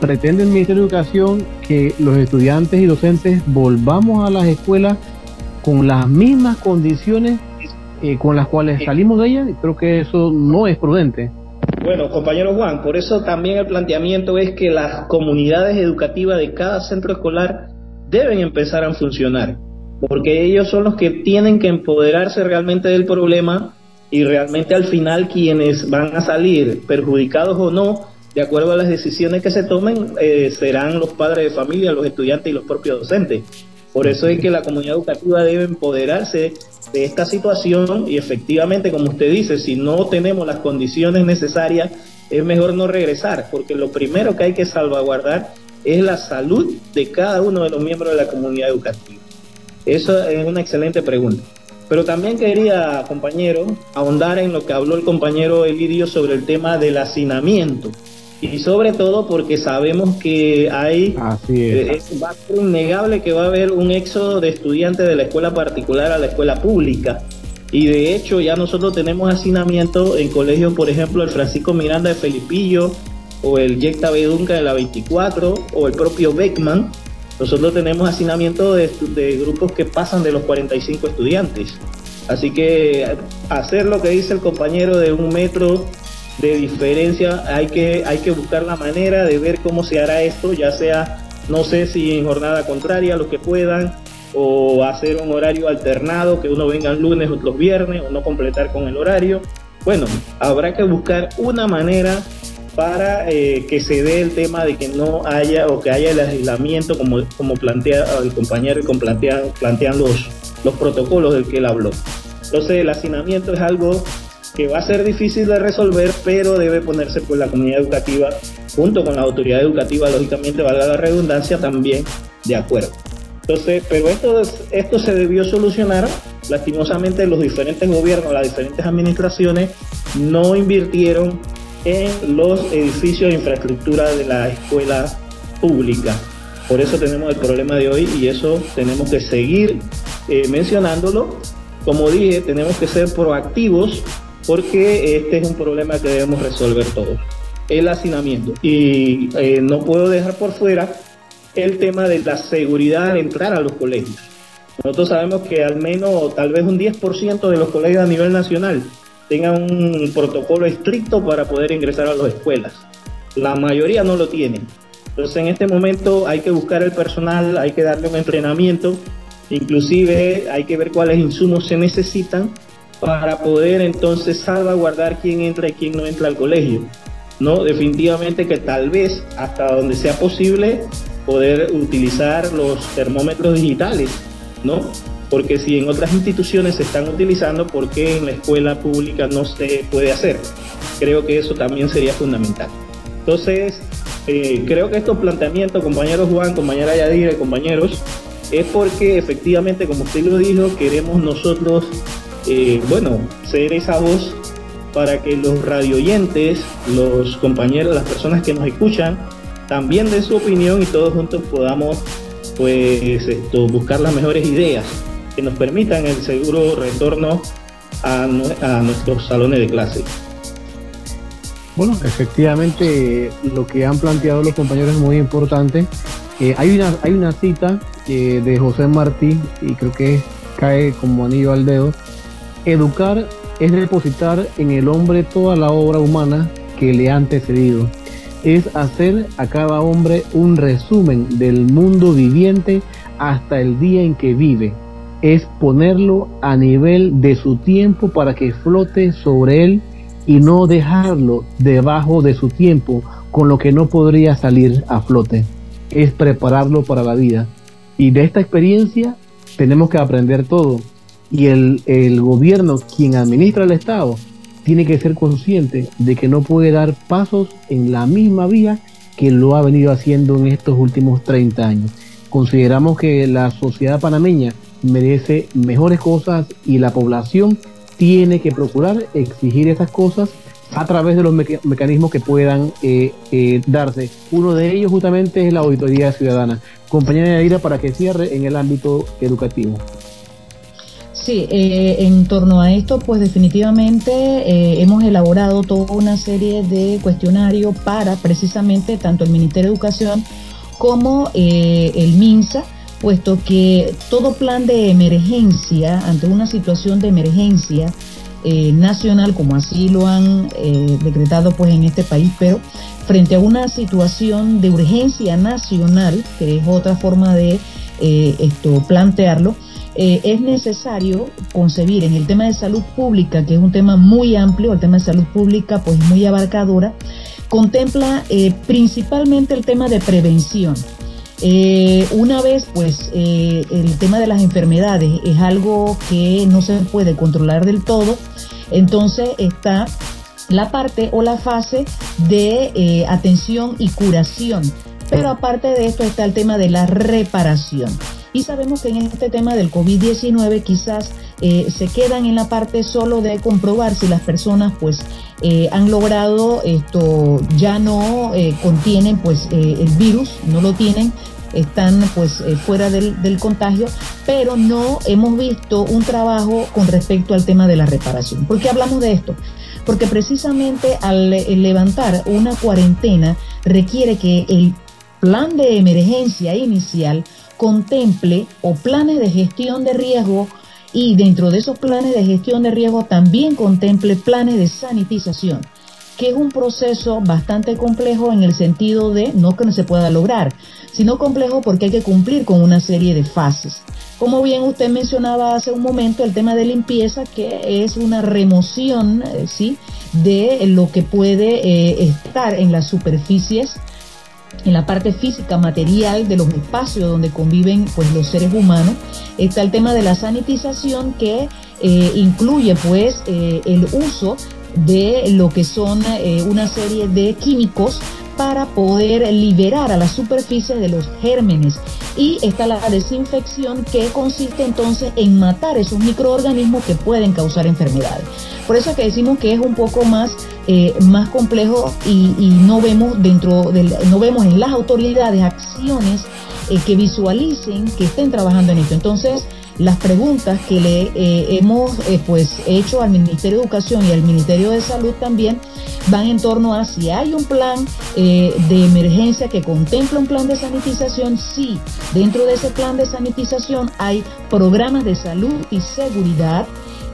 ¿Pretende el Ministerio de Educación que los estudiantes y docentes volvamos a las escuelas con las mismas condiciones eh, con las cuales salimos de ellas? Creo que eso no es prudente. Bueno, compañero Juan, por eso también el planteamiento es que las comunidades educativas de cada centro escolar deben empezar a funcionar, porque ellos son los que tienen que empoderarse realmente del problema y realmente al final quienes van a salir perjudicados o no, de acuerdo a las decisiones que se tomen, eh, serán los padres de familia, los estudiantes y los propios docentes. Por eso es que la comunidad educativa debe empoderarse de esta situación y efectivamente, como usted dice, si no tenemos las condiciones necesarias, es mejor no regresar, porque lo primero que hay que salvaguardar es la salud de cada uno de los miembros de la comunidad educativa. Eso es una excelente pregunta. Pero también quería, compañero, ahondar en lo que habló el compañero Elidio sobre el tema del hacinamiento y sobre todo porque sabemos que hay eh, va a ser innegable que va a haber un éxodo de estudiantes de la escuela particular a la escuela pública. Y de hecho ya nosotros tenemos hacinamiento en colegios por ejemplo el Francisco Miranda de Felipillo o el Yecta Bedunca de la 24 o el propio Beckman. Nosotros tenemos hacinamiento de, de grupos que pasan de los 45 estudiantes. Así que hacer lo que dice el compañero de un metro de diferencia, hay que, hay que buscar la manera de ver cómo se hará esto, ya sea, no sé si en jornada contraria, los que puedan, o hacer un horario alternado, que uno venga el lunes, otros viernes, o no completar con el horario. Bueno, habrá que buscar una manera para eh, que se dé el tema de que no haya o que haya el aislamiento como, como plantea el compañero y con plantean, plantean los, los protocolos del que él habló. Entonces el hacinamiento es algo que va a ser difícil de resolver, pero debe ponerse por la comunidad educativa junto con la autoridad educativa, lógicamente valga la redundancia, también de acuerdo. Entonces, pero esto, esto se debió solucionar. Lastimosamente los diferentes gobiernos, las diferentes administraciones no invirtieron en los edificios de infraestructura de la escuela pública. Por eso tenemos el problema de hoy y eso tenemos que seguir eh, mencionándolo. Como dije, tenemos que ser proactivos porque este es un problema que debemos resolver todos, el hacinamiento. Y eh, no puedo dejar por fuera el tema de la seguridad al entrar a los colegios. Nosotros sabemos que al menos tal vez un 10% de los colegios a nivel nacional tengan un protocolo estricto para poder ingresar a las escuelas. La mayoría no lo tienen. Entonces en este momento hay que buscar el personal, hay que darle un entrenamiento, inclusive hay que ver cuáles insumos se necesitan para poder entonces salvaguardar quién entra y quién no entra al colegio. No, definitivamente que tal vez hasta donde sea posible poder utilizar los termómetros digitales, ¿no? Porque si en otras instituciones se están utilizando, ¿por qué en la escuela pública no se puede hacer? Creo que eso también sería fundamental. Entonces, eh, creo que estos planteamientos, compañeros Juan, compañera Yadira, compañeros, es porque efectivamente, como usted lo dijo, queremos nosotros eh, bueno, ser esa voz para que los radioyentes, los compañeros, las personas que nos escuchan, también de su opinión y todos juntos podamos pues esto, buscar las mejores ideas que nos permitan el seguro retorno a, a nuestros salones de clase. Bueno, efectivamente lo que han planteado los compañeros es muy importante. Eh, hay, una, hay una cita eh, de José Martí y creo que cae como anillo al dedo. Educar es depositar en el hombre toda la obra humana que le ha antecedido. Es hacer a cada hombre un resumen del mundo viviente hasta el día en que vive. Es ponerlo a nivel de su tiempo para que flote sobre él y no dejarlo debajo de su tiempo con lo que no podría salir a flote. Es prepararlo para la vida. Y de esta experiencia tenemos que aprender todo. Y el, gobierno, quien administra el Estado, tiene que ser consciente de que no puede dar pasos en la misma vía que lo ha venido haciendo en estos últimos 30 años. Consideramos que la sociedad panameña merece mejores cosas y la población tiene que procurar exigir esas cosas a través de los mecanismos que puedan eh, eh, darse. Uno de ellos justamente es la auditoría ciudadana. Compañera Yaira, para que cierre en el ámbito educativo. Sí, eh, en torno a esto, pues definitivamente hemos elaborado toda una serie de cuestionarios para precisamente tanto el Ministerio de Educación como el MINSA puesto que todo plan de emergencia, ante una situación de emergencia eh, nacional, como así lo han eh, decretado pues en este país, pero frente a una situación de urgencia nacional, que es otra forma de eh, esto plantearlo, es necesario concebir en el tema de salud pública, que es un tema muy amplio, el tema de salud pública pues muy abarcadora, contempla principalmente el tema de prevención. Eh, una vez, pues, eh, el tema de las enfermedades es algo que no se puede controlar del todo, entonces está la parte o la fase de eh, atención y curación. Pero aparte de esto está el tema de la reparación. Y sabemos que en este tema del COVID-19 quizás se quedan en la parte solo de comprobar si las personas pues han logrado esto, ya no contienen pues el virus, no lo tienen, están pues eh, fuera del, del, contagio, pero no hemos visto un trabajo con respecto al tema de la reparación. ¿Por qué hablamos de esto? Porque precisamente al levantar una cuarentena requiere que el plan de emergencia inicial contemple o planes de gestión de riesgo y dentro de esos planes de gestión de riesgo también contemple planes de sanitización que es un proceso bastante complejo en el sentido de no que no se pueda lograr, sino complejo porque hay que cumplir con una serie de fases. Como bien usted mencionaba hace un momento, el tema de limpieza, que es una remoción eh, ¿sí? de lo que puede eh, estar en las superficies en la parte física, material de los espacios donde conviven pues, los seres humanos. Está el tema de la sanitización que eh, incluye pues el uso de lo que son una serie de químicos para poder liberar a la superficie de los gérmenes. Y está la desinfección que consiste entonces en matar esos microorganismos que pueden causar enfermedades. Por eso es que decimos que es un poco más, eh, más complejo y, no vemos dentro del, no vemos en las autoridades acciones eh, que visualicen que estén trabajando en esto. Entonces, las preguntas que le eh, hemos eh, pues hecho al Ministerio de Educación y al Ministerio de Salud también van en torno a si hay un plan eh, de emergencia que contempla un plan de sanitización, sí, dentro de ese plan de sanitización hay programas de salud y seguridad.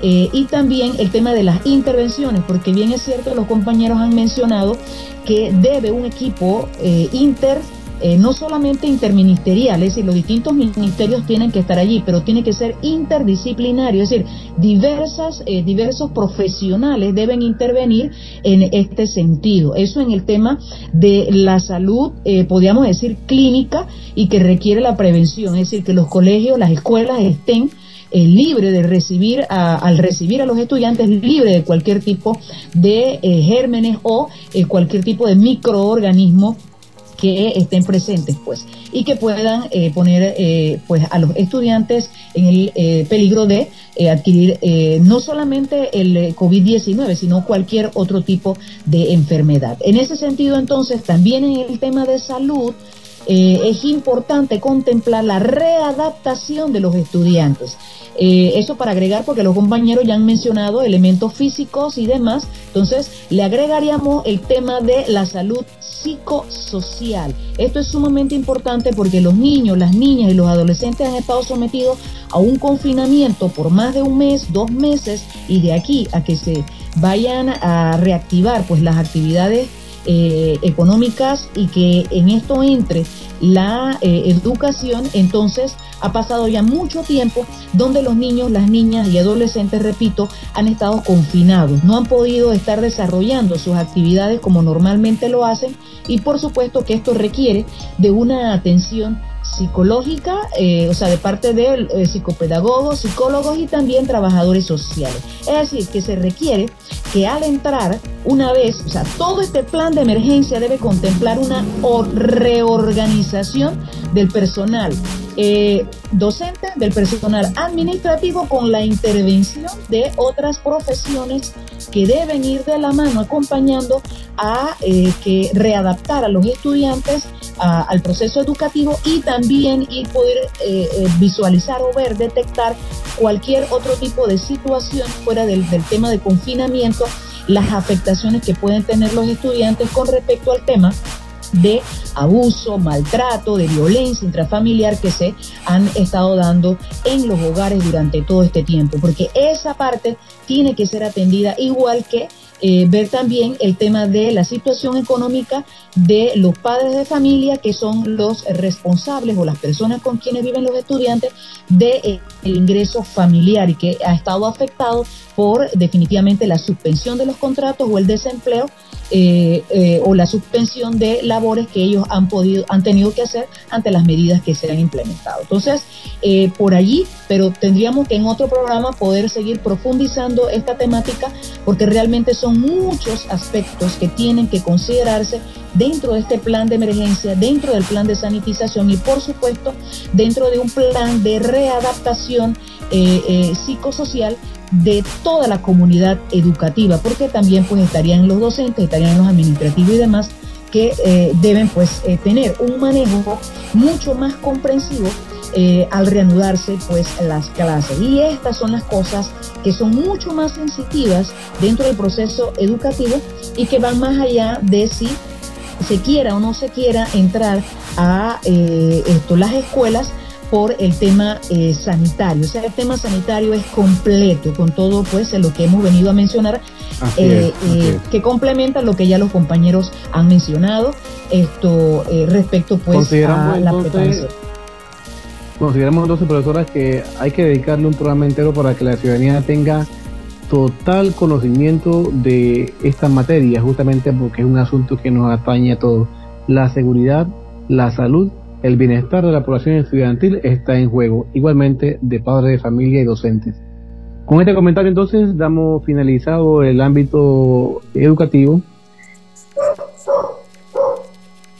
y también el tema de las intervenciones, porque bien es cierto, los compañeros han mencionado que debe un equipo inter eh, no solamente interministeriales, y los distintos ministerios tienen que estar allí, pero tiene que ser interdisciplinario, es decir, diversas, eh, diversos profesionales deben intervenir en este sentido. Eso en el tema de la salud, eh, podríamos decir, clínica y que requiere la prevención, es decir, que los colegios, las escuelas estén libres de recibir al recibir a los estudiantes libre de cualquier tipo de gérmenes o cualquier tipo de microorganismo que estén presentes, pues, y que puedan eh, poner eh, pues a los estudiantes en el eh, peligro de adquirir no solamente el COVID-19, sino cualquier otro tipo de enfermedad. En ese sentido, entonces, también en el tema de salud, es importante contemplar la readaptación de los estudiantes. Eh, eso para agregar, porque los compañeros ya han mencionado elementos físicos y demás. Entonces, le agregaríamos el tema de la salud psicosocial. Esto es sumamente importante porque los niños, las niñas y los adolescentes han estado sometidos a un confinamiento por más de un mes, dos meses, y de aquí a que se vayan a reactivar pues las actividades eh, económicas y que en esto entre la eh, educación, entonces ha pasado ya mucho tiempo donde los niños, las niñas y adolescentes, repito, han estado confinados, no han podido estar desarrollando sus actividades como normalmente lo hacen y por supuesto que esto requiere de una atención psicológica, eh, o sea, de parte de eh, psicopedagogos, psicólogos y también trabajadores sociales. Es decir, que se requiere que al entrar una vez, o sea, todo este plan de emergencia debe contemplar una reorganización del personal eh, docente, del personal administrativo con la intervención de otras profesiones que deben ir de la mano acompañando a que readaptar a los estudiantes al proceso educativo y también y poder eh, eh, visualizar o ver, detectar cualquier otro tipo de situación fuera del, del tema de confinamiento, las afectaciones que pueden tener los estudiantes con respecto al tema de abuso, maltrato, de violencia intrafamiliar que se han estado dando en los hogares durante todo este tiempo, porque esa parte tiene que ser atendida igual que eh, ver también el tema de la situación económica de los padres de familia que son los responsables o las personas con quienes viven los estudiantes del de, eh, ingreso familiar y que ha estado afectado por definitivamente la suspensión de los contratos o el desempleo eh, eh, o la suspensión de labores que ellos han podido, han tenido que hacer ante las medidas que se han implementado. Entonces, eh, por allí, pero tendríamos que en otro programa poder seguir profundizando esta temática porque realmente son muchos aspectos que tienen que considerarse dentro de este plan de emergencia, dentro del plan de sanitización y por supuesto dentro de un plan de readaptación psicosocial de toda la comunidad educativa, porque también pues estarían los docentes, estarían los administrativos y demás que eh, deben pues eh, tener un manejo mucho más comprensivo eh, al reanudarse pues las clases. Y estas son las cosas que son mucho más sensitivas dentro del proceso educativo y que van más allá de si se quiera o no se quiera entrar a esto, las escuelas por el tema eh, sanitario. O sea, el tema sanitario es completo con todo pues lo que hemos venido a mencionar, eh, eh, que complementa lo que ya los compañeros han mencionado esto respecto pues a la preparación. Consideramos entonces, profesoras, que hay que dedicarle un programa entero para que la ciudadanía tenga total conocimiento de esta materia, justamente porque es un asunto que nos atañe a todos. La seguridad, la salud el bienestar de la población estudiantil está en juego, igualmente de padres de familia y docentes. Con este comentario entonces damos finalizado el ámbito educativo.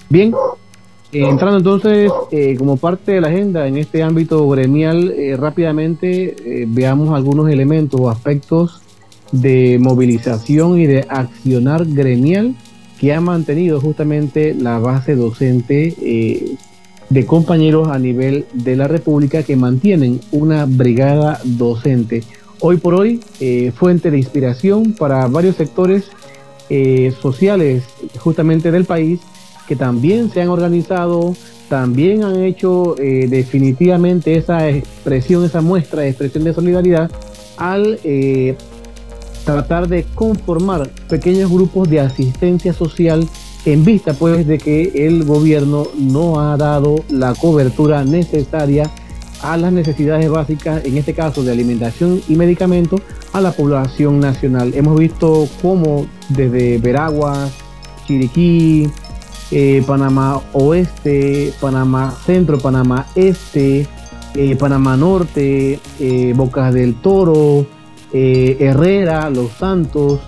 Bien, entrando entonces eh, como parte de la agenda en este ámbito gremial, eh, rápidamente eh, veamos algunos elementos o aspectos de movilización y de accionar gremial que ha mantenido justamente la base docente de compañeros a nivel de la República que mantienen una brigada docente. Hoy por hoy, eh, fuente de inspiración para varios sectores eh, sociales justamente del país que también se han organizado, también han hecho eh, definitivamente esa expresión, esa muestra de expresión de solidaridad al tratar de conformar pequeños grupos de asistencia social en vista pues de que el gobierno no ha dado la cobertura necesaria a las necesidades básicas, en este caso de alimentación y medicamentos, a la población nacional. Hemos visto cómo desde Veraguas, Chiriquí, eh, Panamá Oeste, Panamá Centro, Panamá Este, eh, Panamá Norte, eh, Bocas del Toro, Herrera, Los Santos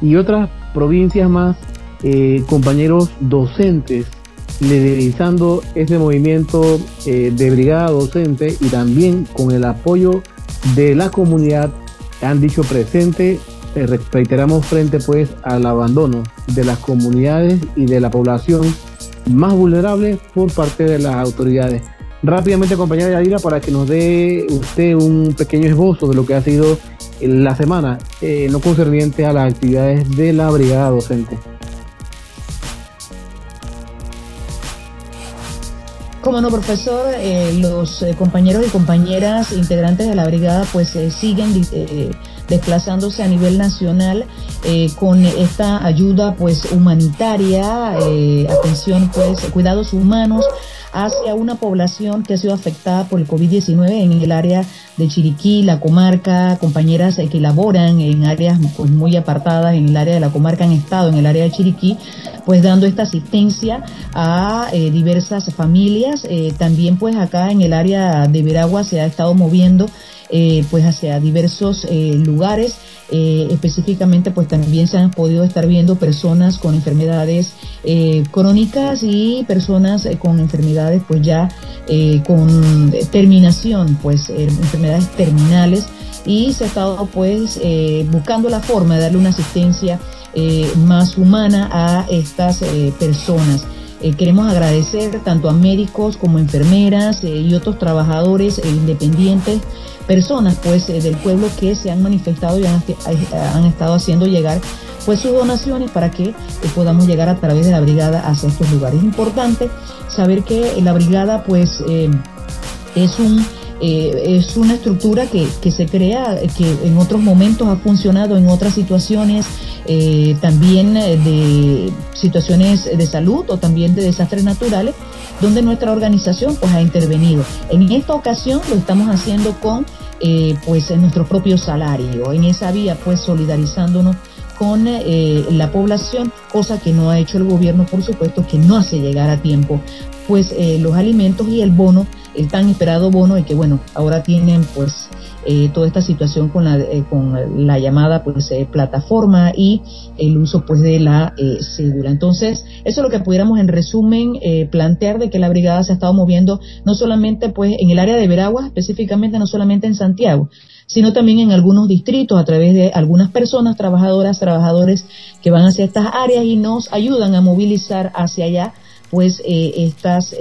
y otras provincias más eh, compañeros docentes liderizando ese movimiento eh, de brigada docente y también con el apoyo de la comunidad han dicho presente, eh, reiteramos frente pues al abandono de las comunidades y de la población más vulnerable por parte de las autoridades. Rápidamente, compañera Yadira, para que nos dé usted un pequeño esbozo de lo que ha sido la semana eh, no concerniente a las actividades de la brigada docente. Como no, profesor, eh, los eh, compañeros y compañeras integrantes de la brigada pues siguen desplazándose a nivel nacional con esta ayuda pues humanitaria, atención pues cuidados humanos hacia una población que ha sido afectada por el COVID-19 en el área de Chiriquí, la comarca, compañeras que laboran en áreas pues, muy apartadas en el área de la comarca han estado en el área de Chiriquí, pues dando esta asistencia a eh, diversas familias. Eh, también pues acá en el área de Veragua se ha estado moviendo eh, pues hacia diversos lugares eh, específicamente, pues también se han podido estar viendo personas con enfermedades eh, crónicas y personas eh, con enfermedades, pues ya con terminación, pues enfermedades terminales. Y se ha estado, pues, buscando la forma de darle una asistencia más humana a estas personas. Queremos agradecer tanto a médicos como enfermeras y otros trabajadores independientes personas pues eh, del pueblo que se han manifestado y han, estado haciendo llegar pues sus donaciones para que eh, podamos llegar a través de la brigada hacia estos lugares. Es importante saber que la brigada pues eh, es un es una estructura que, que, se crea, que en otros momentos ha funcionado en otras situaciones, también de situaciones de salud o también de desastres naturales, donde nuestra organización pues ha intervenido. En esta ocasión lo estamos haciendo con eh, pues nuestro propio salario, en esa vía pues solidarizándonos con eh, la población, cosa que no ha hecho el gobierno, por supuesto, que no hace llegar a tiempo pues eh, los alimentos y el bono, el tan esperado bono, y que bueno, ahora tienen pues eh, toda esta situación con la, eh, con la llamada pues eh, plataforma y el uso pues de la cédula. Entonces, eso es lo que pudiéramos en resumen plantear de que la brigada se ha estado moviendo no solamente pues en el área de Veragua, específicamente no solamente en Santiago, sino también en algunos distritos a través de algunas personas, trabajadoras, trabajadores que van hacia estas áreas y nos ayudan a movilizar hacia allá pues estas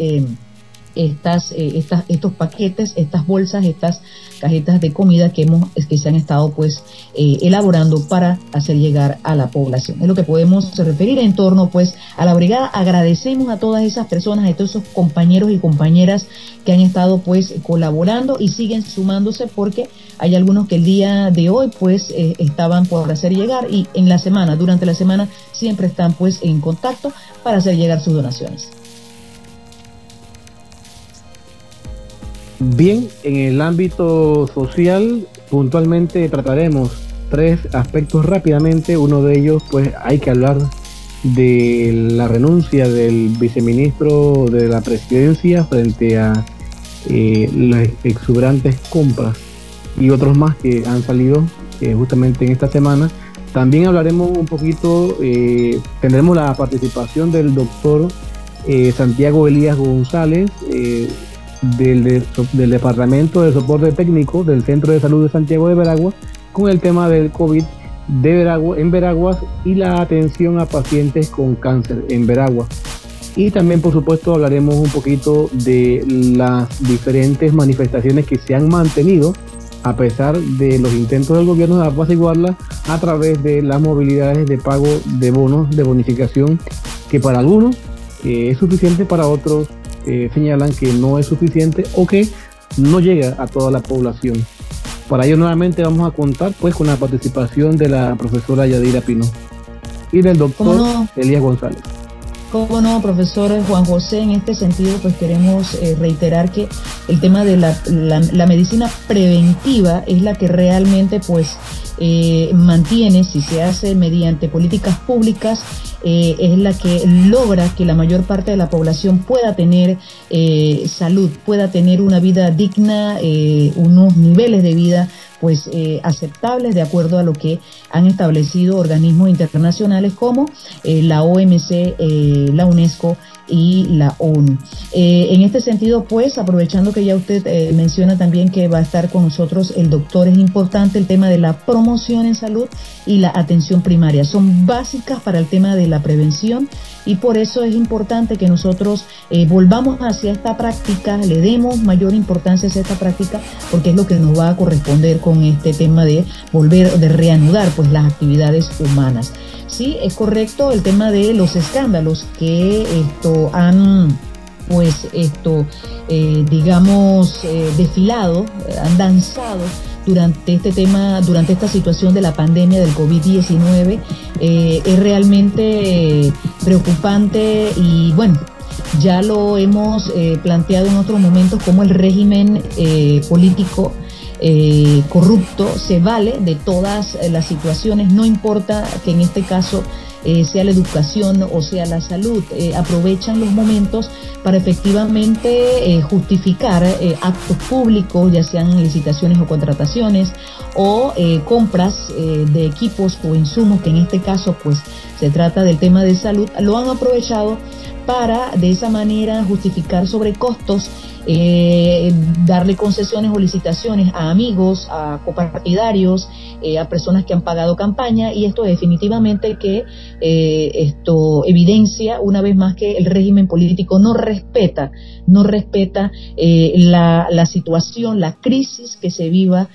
estas, eh, estas, estos paquetes, estas bolsas, estas cajetas de comida que hemos, que se han estado pues eh, elaborando para hacer llegar a la población. Es lo que podemos referir en torno pues a la brigada. Agradecemos a todas esas personas, a todos esos compañeros y compañeras que han estado pues colaborando y siguen sumándose porque hay algunos que el día de hoy pues eh, estaban por hacer llegar y en la semana, durante la semana siempre están pues en contacto para hacer llegar sus donaciones. Bien, en el ámbito social, puntualmente trataremos tres aspectos rápidamente. Uno de ellos, pues hay que hablar de la renuncia del viceministro de la presidencia frente a eh, las exuberantes compras y otros más que han salido eh, justamente en esta semana. También hablaremos un poquito, eh, tendremos la participación del doctor Santiago Elías González, del, Departamento de Soporte Técnico del Centro de Salud de Santiago de Veragua con el tema del COVID de Veragua, en Veraguas y la atención a pacientes con cáncer en Veragua. Y también, por supuesto, hablaremos un poquito de las diferentes manifestaciones que se han mantenido a pesar de los intentos del gobierno de apaciguarlas a través de las movilidades de pago de bonos de bonificación que para algunos eh, es suficiente, para otros eh, señalan que no es suficiente o que no llega a toda la población. Para ello nuevamente vamos a contar pues con la participación de la profesora Yadira Pino y del doctor Elías González. Cómo no, profesor Juan José, en este sentido, pues queremos eh, reiterar que el tema de la, medicina preventiva es la que realmente pues eh, mantiene, si se hace mediante políticas públicas, eh, es la que logra que la mayor parte de la población pueda tener salud, pueda tener una vida digna, unos niveles de vida pues eh, aceptables de acuerdo a lo que han establecido organismos internacionales como eh, la OMC, eh, la UNESCO y la ONU. en este sentido, pues, aprovechando que ya usted menciona también que va a estar con nosotros el doctor, es importante el tema de la promoción en salud y la atención primaria. Son básicas para el tema de la prevención y por eso es importante que nosotros volvamos hacia esta práctica, le demos mayor importancia a esta práctica porque es lo que nos va a corresponder con este tema de volver, de reanudar pues las actividades humanas. Sí, es correcto el tema de los escándalos que esto han pues esto eh, digamos eh, desfilado, han danzado durante este tema, durante esta situación de la pandemia del COVID-19 eh, es realmente preocupante y bueno, ya lo hemos planteado en otros momentos como el régimen político eh, corrupto se vale de todas las situaciones, no importa que en este caso eh, sea la educación o sea la salud, eh, aprovechan los momentos para efectivamente justificar actos públicos, ya sean licitaciones o contrataciones, o compras de equipos o insumos, que en este caso pues se trata del tema de salud, lo han aprovechado para de esa manera justificar sobre costos eh, darle concesiones o licitaciones a amigos, a copartidarios, eh, a personas que han pagado campaña y esto definitivamente que eh, esto evidencia una vez más que el régimen político no respeta, no respeta la, la situación, la crisis que se viva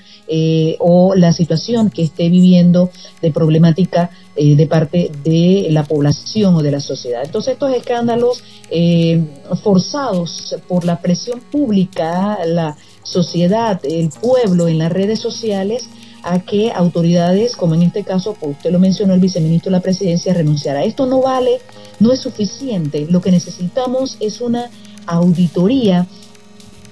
o la situación que esté viviendo de problemática de parte de la población o de la sociedad. Entonces estos escándalos forzados por la presión pública, la sociedad, el pueblo en las redes sociales a que autoridades, como en este caso, pues usted lo mencionó, el viceministro de la presidencia, renunciara. Esto no vale, no es suficiente. Lo que necesitamos es una auditoría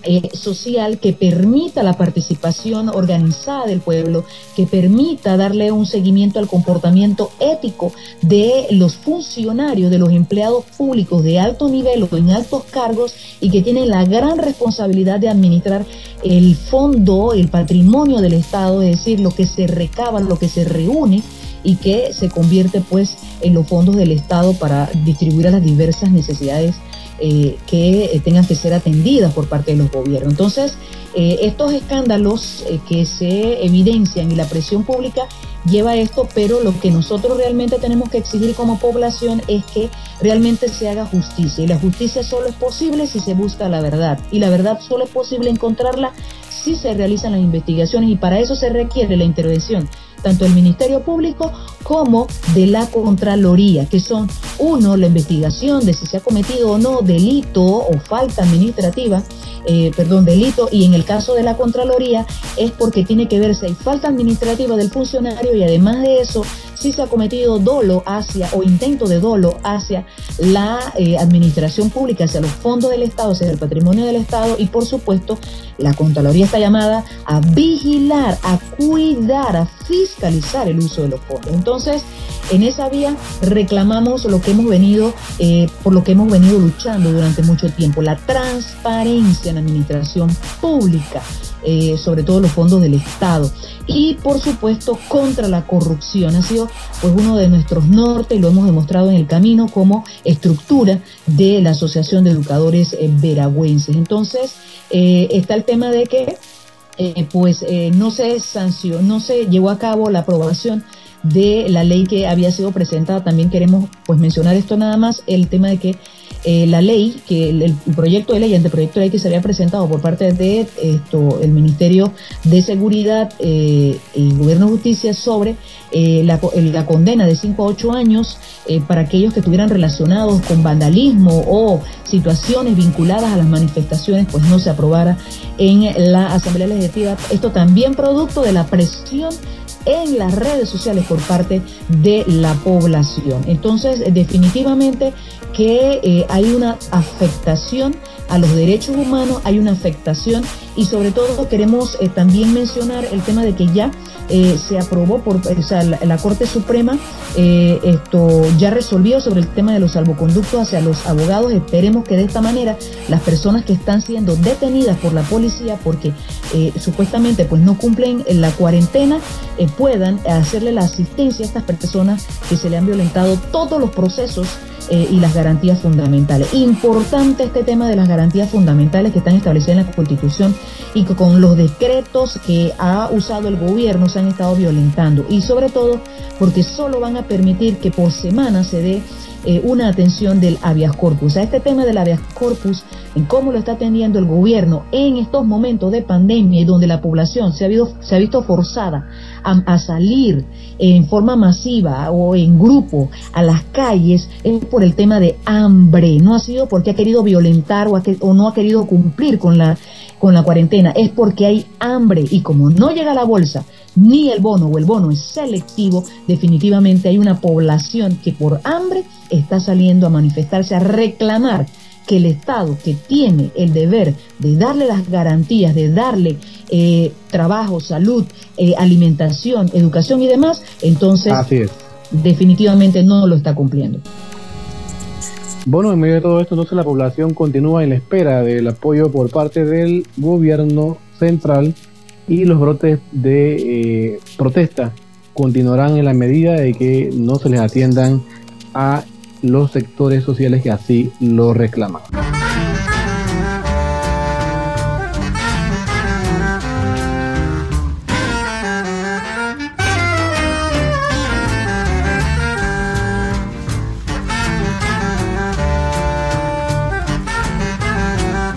eh, social que permita la participación organizada del pueblo, que permita darle un seguimiento al comportamiento ético de los funcionarios, de los empleados públicos de alto nivel o en altos cargos y que tienen la gran responsabilidad de administrar el fondo, el patrimonio del Estado, es decir, lo que se recaba, lo que se reúne y que se convierte pues en los fondos del Estado para distribuir a las diversas necesidades eh, que eh, tengan que ser atendidas por parte de los gobiernos. Entonces, eh, estos escándalos que se evidencian y la presión pública lleva a esto, pero lo que nosotros realmente tenemos que exigir como población es que realmente se haga justicia. Y la justicia solo es posible si se busca la verdad. Y la verdad solo es posible encontrarla si se realizan las investigaciones y para eso se requiere la intervención tanto del Ministerio Público como de la Contraloría, que son, uno, la investigación de si se ha cometido o no delito o falta administrativa, eh, perdón, delito, y en el caso de la Contraloría es porque tiene que ver si hay falta administrativa del funcionario y además de eso, si se ha cometido dolo hacia o intento de dolo hacia la eh, administración pública, hacia los fondos del Estado, hacia el patrimonio del Estado y por supuesto la Contraloría está llamada a vigilar, a cuidar, a fiscalizar el uso de los fondos. Entonces, en esa vía reclamamos lo que hemos venido, eh, por lo que hemos venido luchando durante mucho tiempo, la transparencia en la administración pública, eh, sobre todo los fondos del Estado. Y por supuesto contra la corrupción. Ha sido pues uno de nuestros nortes y lo hemos demostrado en el camino como estructura de la Asociación de Educadores eh, Veragüenses. Entonces está el tema de que pues no se sancionó, no se llevó a cabo la aprobación de la ley que había sido presentada. También queremos pues mencionar esto nada más, el tema de que eh, la ley, que el, proyecto de ley, anteproyecto de ley que se había presentado por parte de esto, el Ministerio de Seguridad eh, y Gobierno de Justicia sobre eh, la, la, condena de 5 a 8 años para aquellos que estuvieran relacionados con vandalismo o situaciones vinculadas a las manifestaciones, pues no se aprobara en la Asamblea Legislativa. Esto también producto de la presión en las redes sociales por parte de la población. Entonces, definitivamente que eh, hay una afectación a los derechos humanos, hay una afectación y sobre todo queremos eh, también mencionar el tema de que ya eh, se aprobó por sea, la, Corte Suprema eh, esto ya resolvió sobre el tema de los salvoconductos hacia los abogados. Esperemos que de esta manera las personas que están siendo detenidas por la policía porque supuestamente pues no cumplen la cuarentena puedan hacerle la asistencia a estas personas que se le han violentado todos los procesos eh, y las garantías fundamentales. Importante este tema de las garantías fundamentales que están establecidas en la Constitución y que con los decretos que ha usado el gobierno se han estado violentando. Y sobre todo porque solo van a permitir que por semana se dé eh, una atención del habeas corpus. A este tema del habeas corpus, en cómo lo está atendiendo el gobierno en estos momentos de pandemia y donde la población se ha, se ha visto forzada a, salir en forma masiva o en grupo a las calles, es por el tema de hambre. No ha sido porque ha querido violentar o, o no ha querido cumplir con la, con la cuarentena, es porque hay hambre y como no llega la bolsa, ni el bono o el bono es selectivo, definitivamente hay una población que por hambre está saliendo a manifestarse, a reclamar que el Estado, que tiene el deber de darle las garantías, de darle eh, trabajo, salud, eh, alimentación, educación y demás, entonces definitivamente no lo está cumpliendo. Bueno, en medio de todo esto, entonces la población continúa en la espera del apoyo por parte del gobierno central y los brotes de eh, protesta continuarán en la medida de que no se les atiendan a los sectores sociales que así lo reclaman.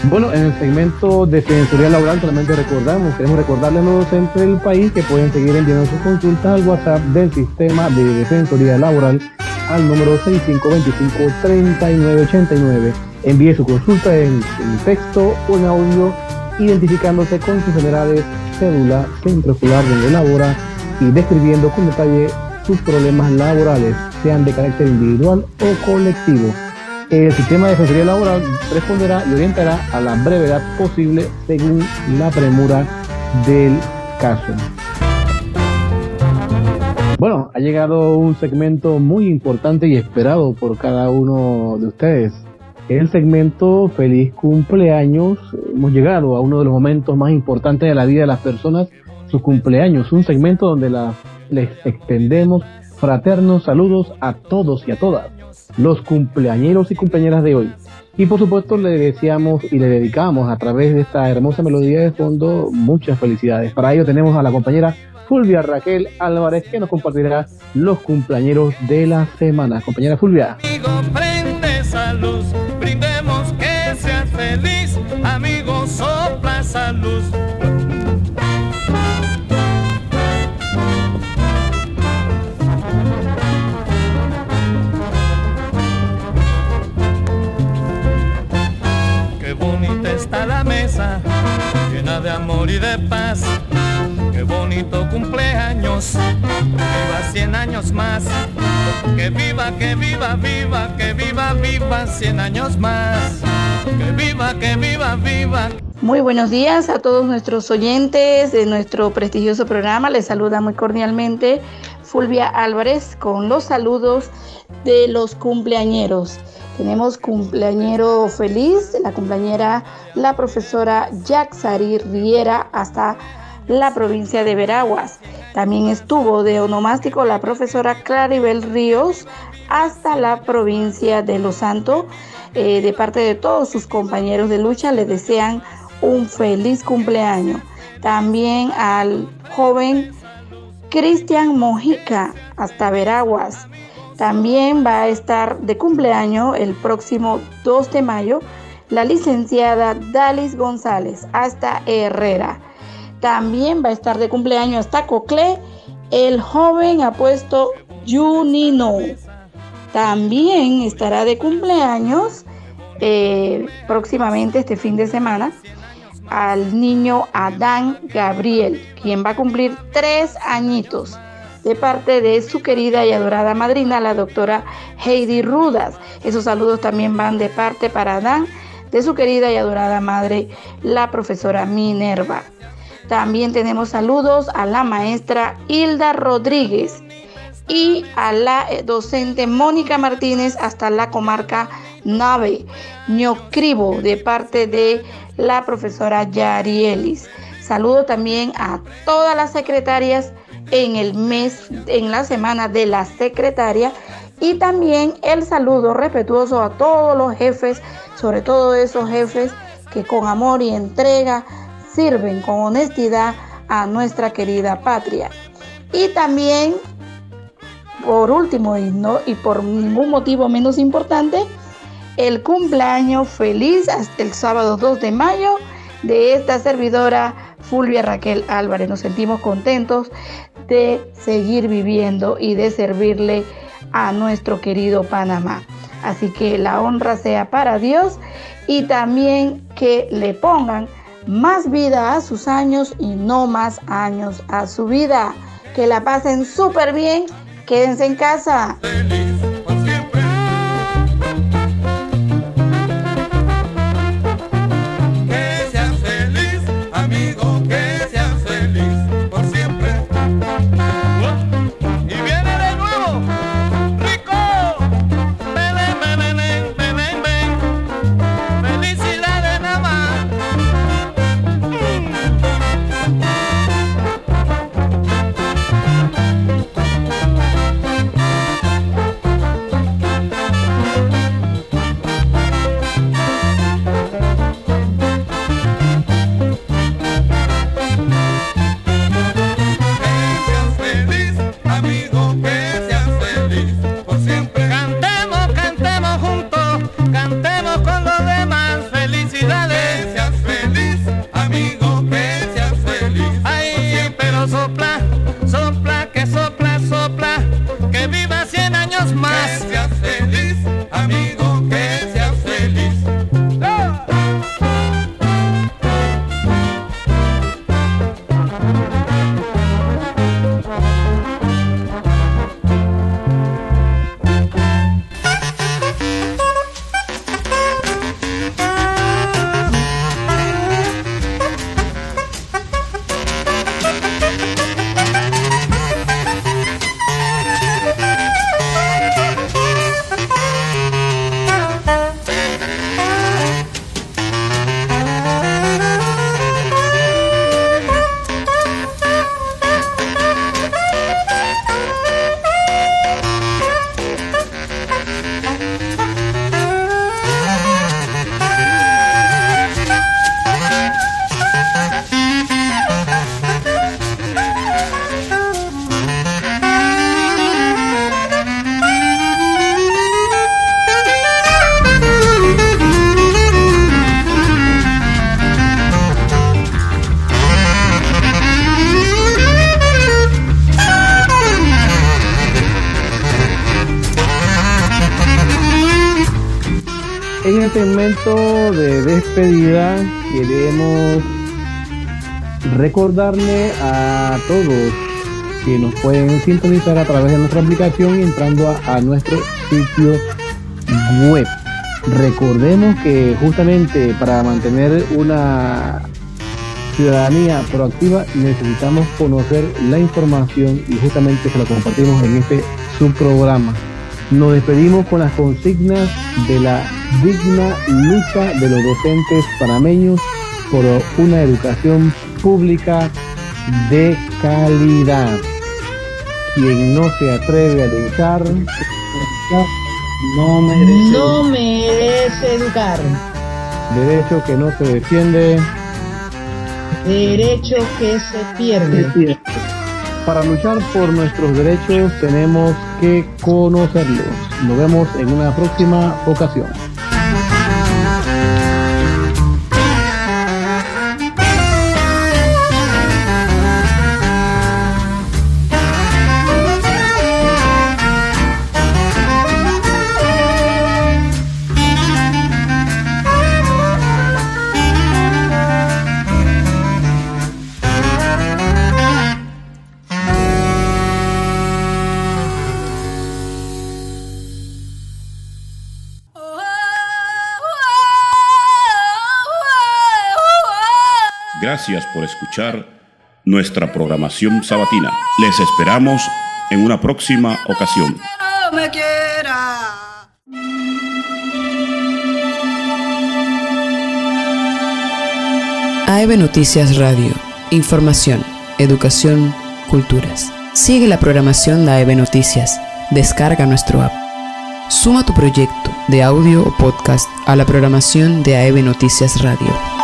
Bueno, en el segmento de Defensoría Laboral solamente recordamos, queremos recordarles a los docentes del país que pueden seguir enviando sus consultas al WhatsApp del sistema de Defensoría Laboral al número 6525-3989. Envíe su consulta en, texto o en audio, identificándose con sus generales, cédula, centro escolar donde labora y describiendo con detalle sus problemas laborales, sean de carácter individual o colectivo el sistema de defensoría laboral responderá y orientará a la brevedad posible según la premura del caso. Bueno, ha llegado un segmento muy importante y esperado por cada uno de ustedes. El segmento Feliz cumpleaños. Hemos llegado a uno de los momentos más importantes de la vida de las personas, su cumpleaños. Un segmento donde les extendemos fraternos saludos a todos y a todas los cumpleañeros y cumpleañeras de hoy. Y por supuesto le deseamos y le dedicamos a través de esta hermosa melodía de fondo muchas felicidades. Para ello tenemos a la compañera Fulvia Raquel Álvarez que nos compartirá los cumpleañeros de la semana. Compañera Fulvia. Amigo, prende esa brindemos que seas feliz, amigo, sopla esa. De paz. Qué bonito cumpleaños, viva 100 años más. Que viva, que viva, viva, que viva, viva 100 años más. Que viva, que viva, viva. Muy buenos días a todos nuestros oyentes de nuestro prestigioso programa. Les saluda muy cordialmente Fulvia Álvarez con los saludos de los cumpleañeros. Tenemos cumpleañero feliz, la cumpleañera, la profesora Yaxari Riera hasta la provincia de Veraguas. También estuvo de onomástico la profesora Claribel Ríos hasta la provincia de Los Santos. Eh, de parte de todos sus compañeros de lucha le desean un feliz cumpleaños. También al joven Cristian Mojica hasta Veraguas. También va a estar de cumpleaños el próximo 2 de mayo la licenciada Dalis González hasta Herrera. También va a estar de cumpleaños hasta Cocle el joven apuesto Junino. También estará de cumpleaños eh, próximamente este fin de semana al niño Adán Gabriel, quien va a cumplir tres añitos de parte de su querida y adorada madrina, la doctora Heidi Rudas. Esos saludos también van de parte para Adán de su querida y adorada madre, la profesora Minerva. También tenemos saludos a la maestra Hilda Rodríguez y a la eh, docente Mónica Martínez hasta la comarca Nave, Ñocribo, de parte de la profesora Yarielis. Saludo también a todas las secretarias en el mes, en la semana de la secretaria y también el saludo respetuoso a todos los jefes, sobre todo esos jefes que con amor y entrega sirven con honestidad a nuestra querida patria. Y también, por último y, no, y por ningún motivo menos importante, el cumpleaños feliz hasta el sábado 2 de mayo de esta servidora Fulvia Raquel Álvarez. Nos sentimos contentos de seguir viviendo y de servirle a nuestro querido Panamá. Así que la honra sea para Dios y también que le pongan más vida a sus años y no más años a su vida. Que la pasen súper bien. Quédense en casa. De despedida queremos recordarle a todos que nos pueden sintonizar a través de nuestra aplicación entrando a, nuestro sitio web. Recordemos que justamente para mantener una ciudadanía proactiva necesitamos conocer la información y justamente se la compartimos en este subprograma. Nos despedimos con las consignas de la digna lucha de los docentes panameños por una educación pública de calidad. Quien no se atreve a educar, no merece, no merece educar. Derecho que no se defiende. Derecho que se pierde. Para luchar por nuestros derechos tenemos que conocerlos. Nos vemos en una próxima ocasión. Gracias por escuchar nuestra programación sabatina. Les esperamos en una próxima ocasión. AEB Noticias Radio. Información, educación, culturas. Sigue la programación de AEB Noticias. Descarga nuestro app. Suma tu proyecto de audio o podcast a la programación de AEB Noticias Radio.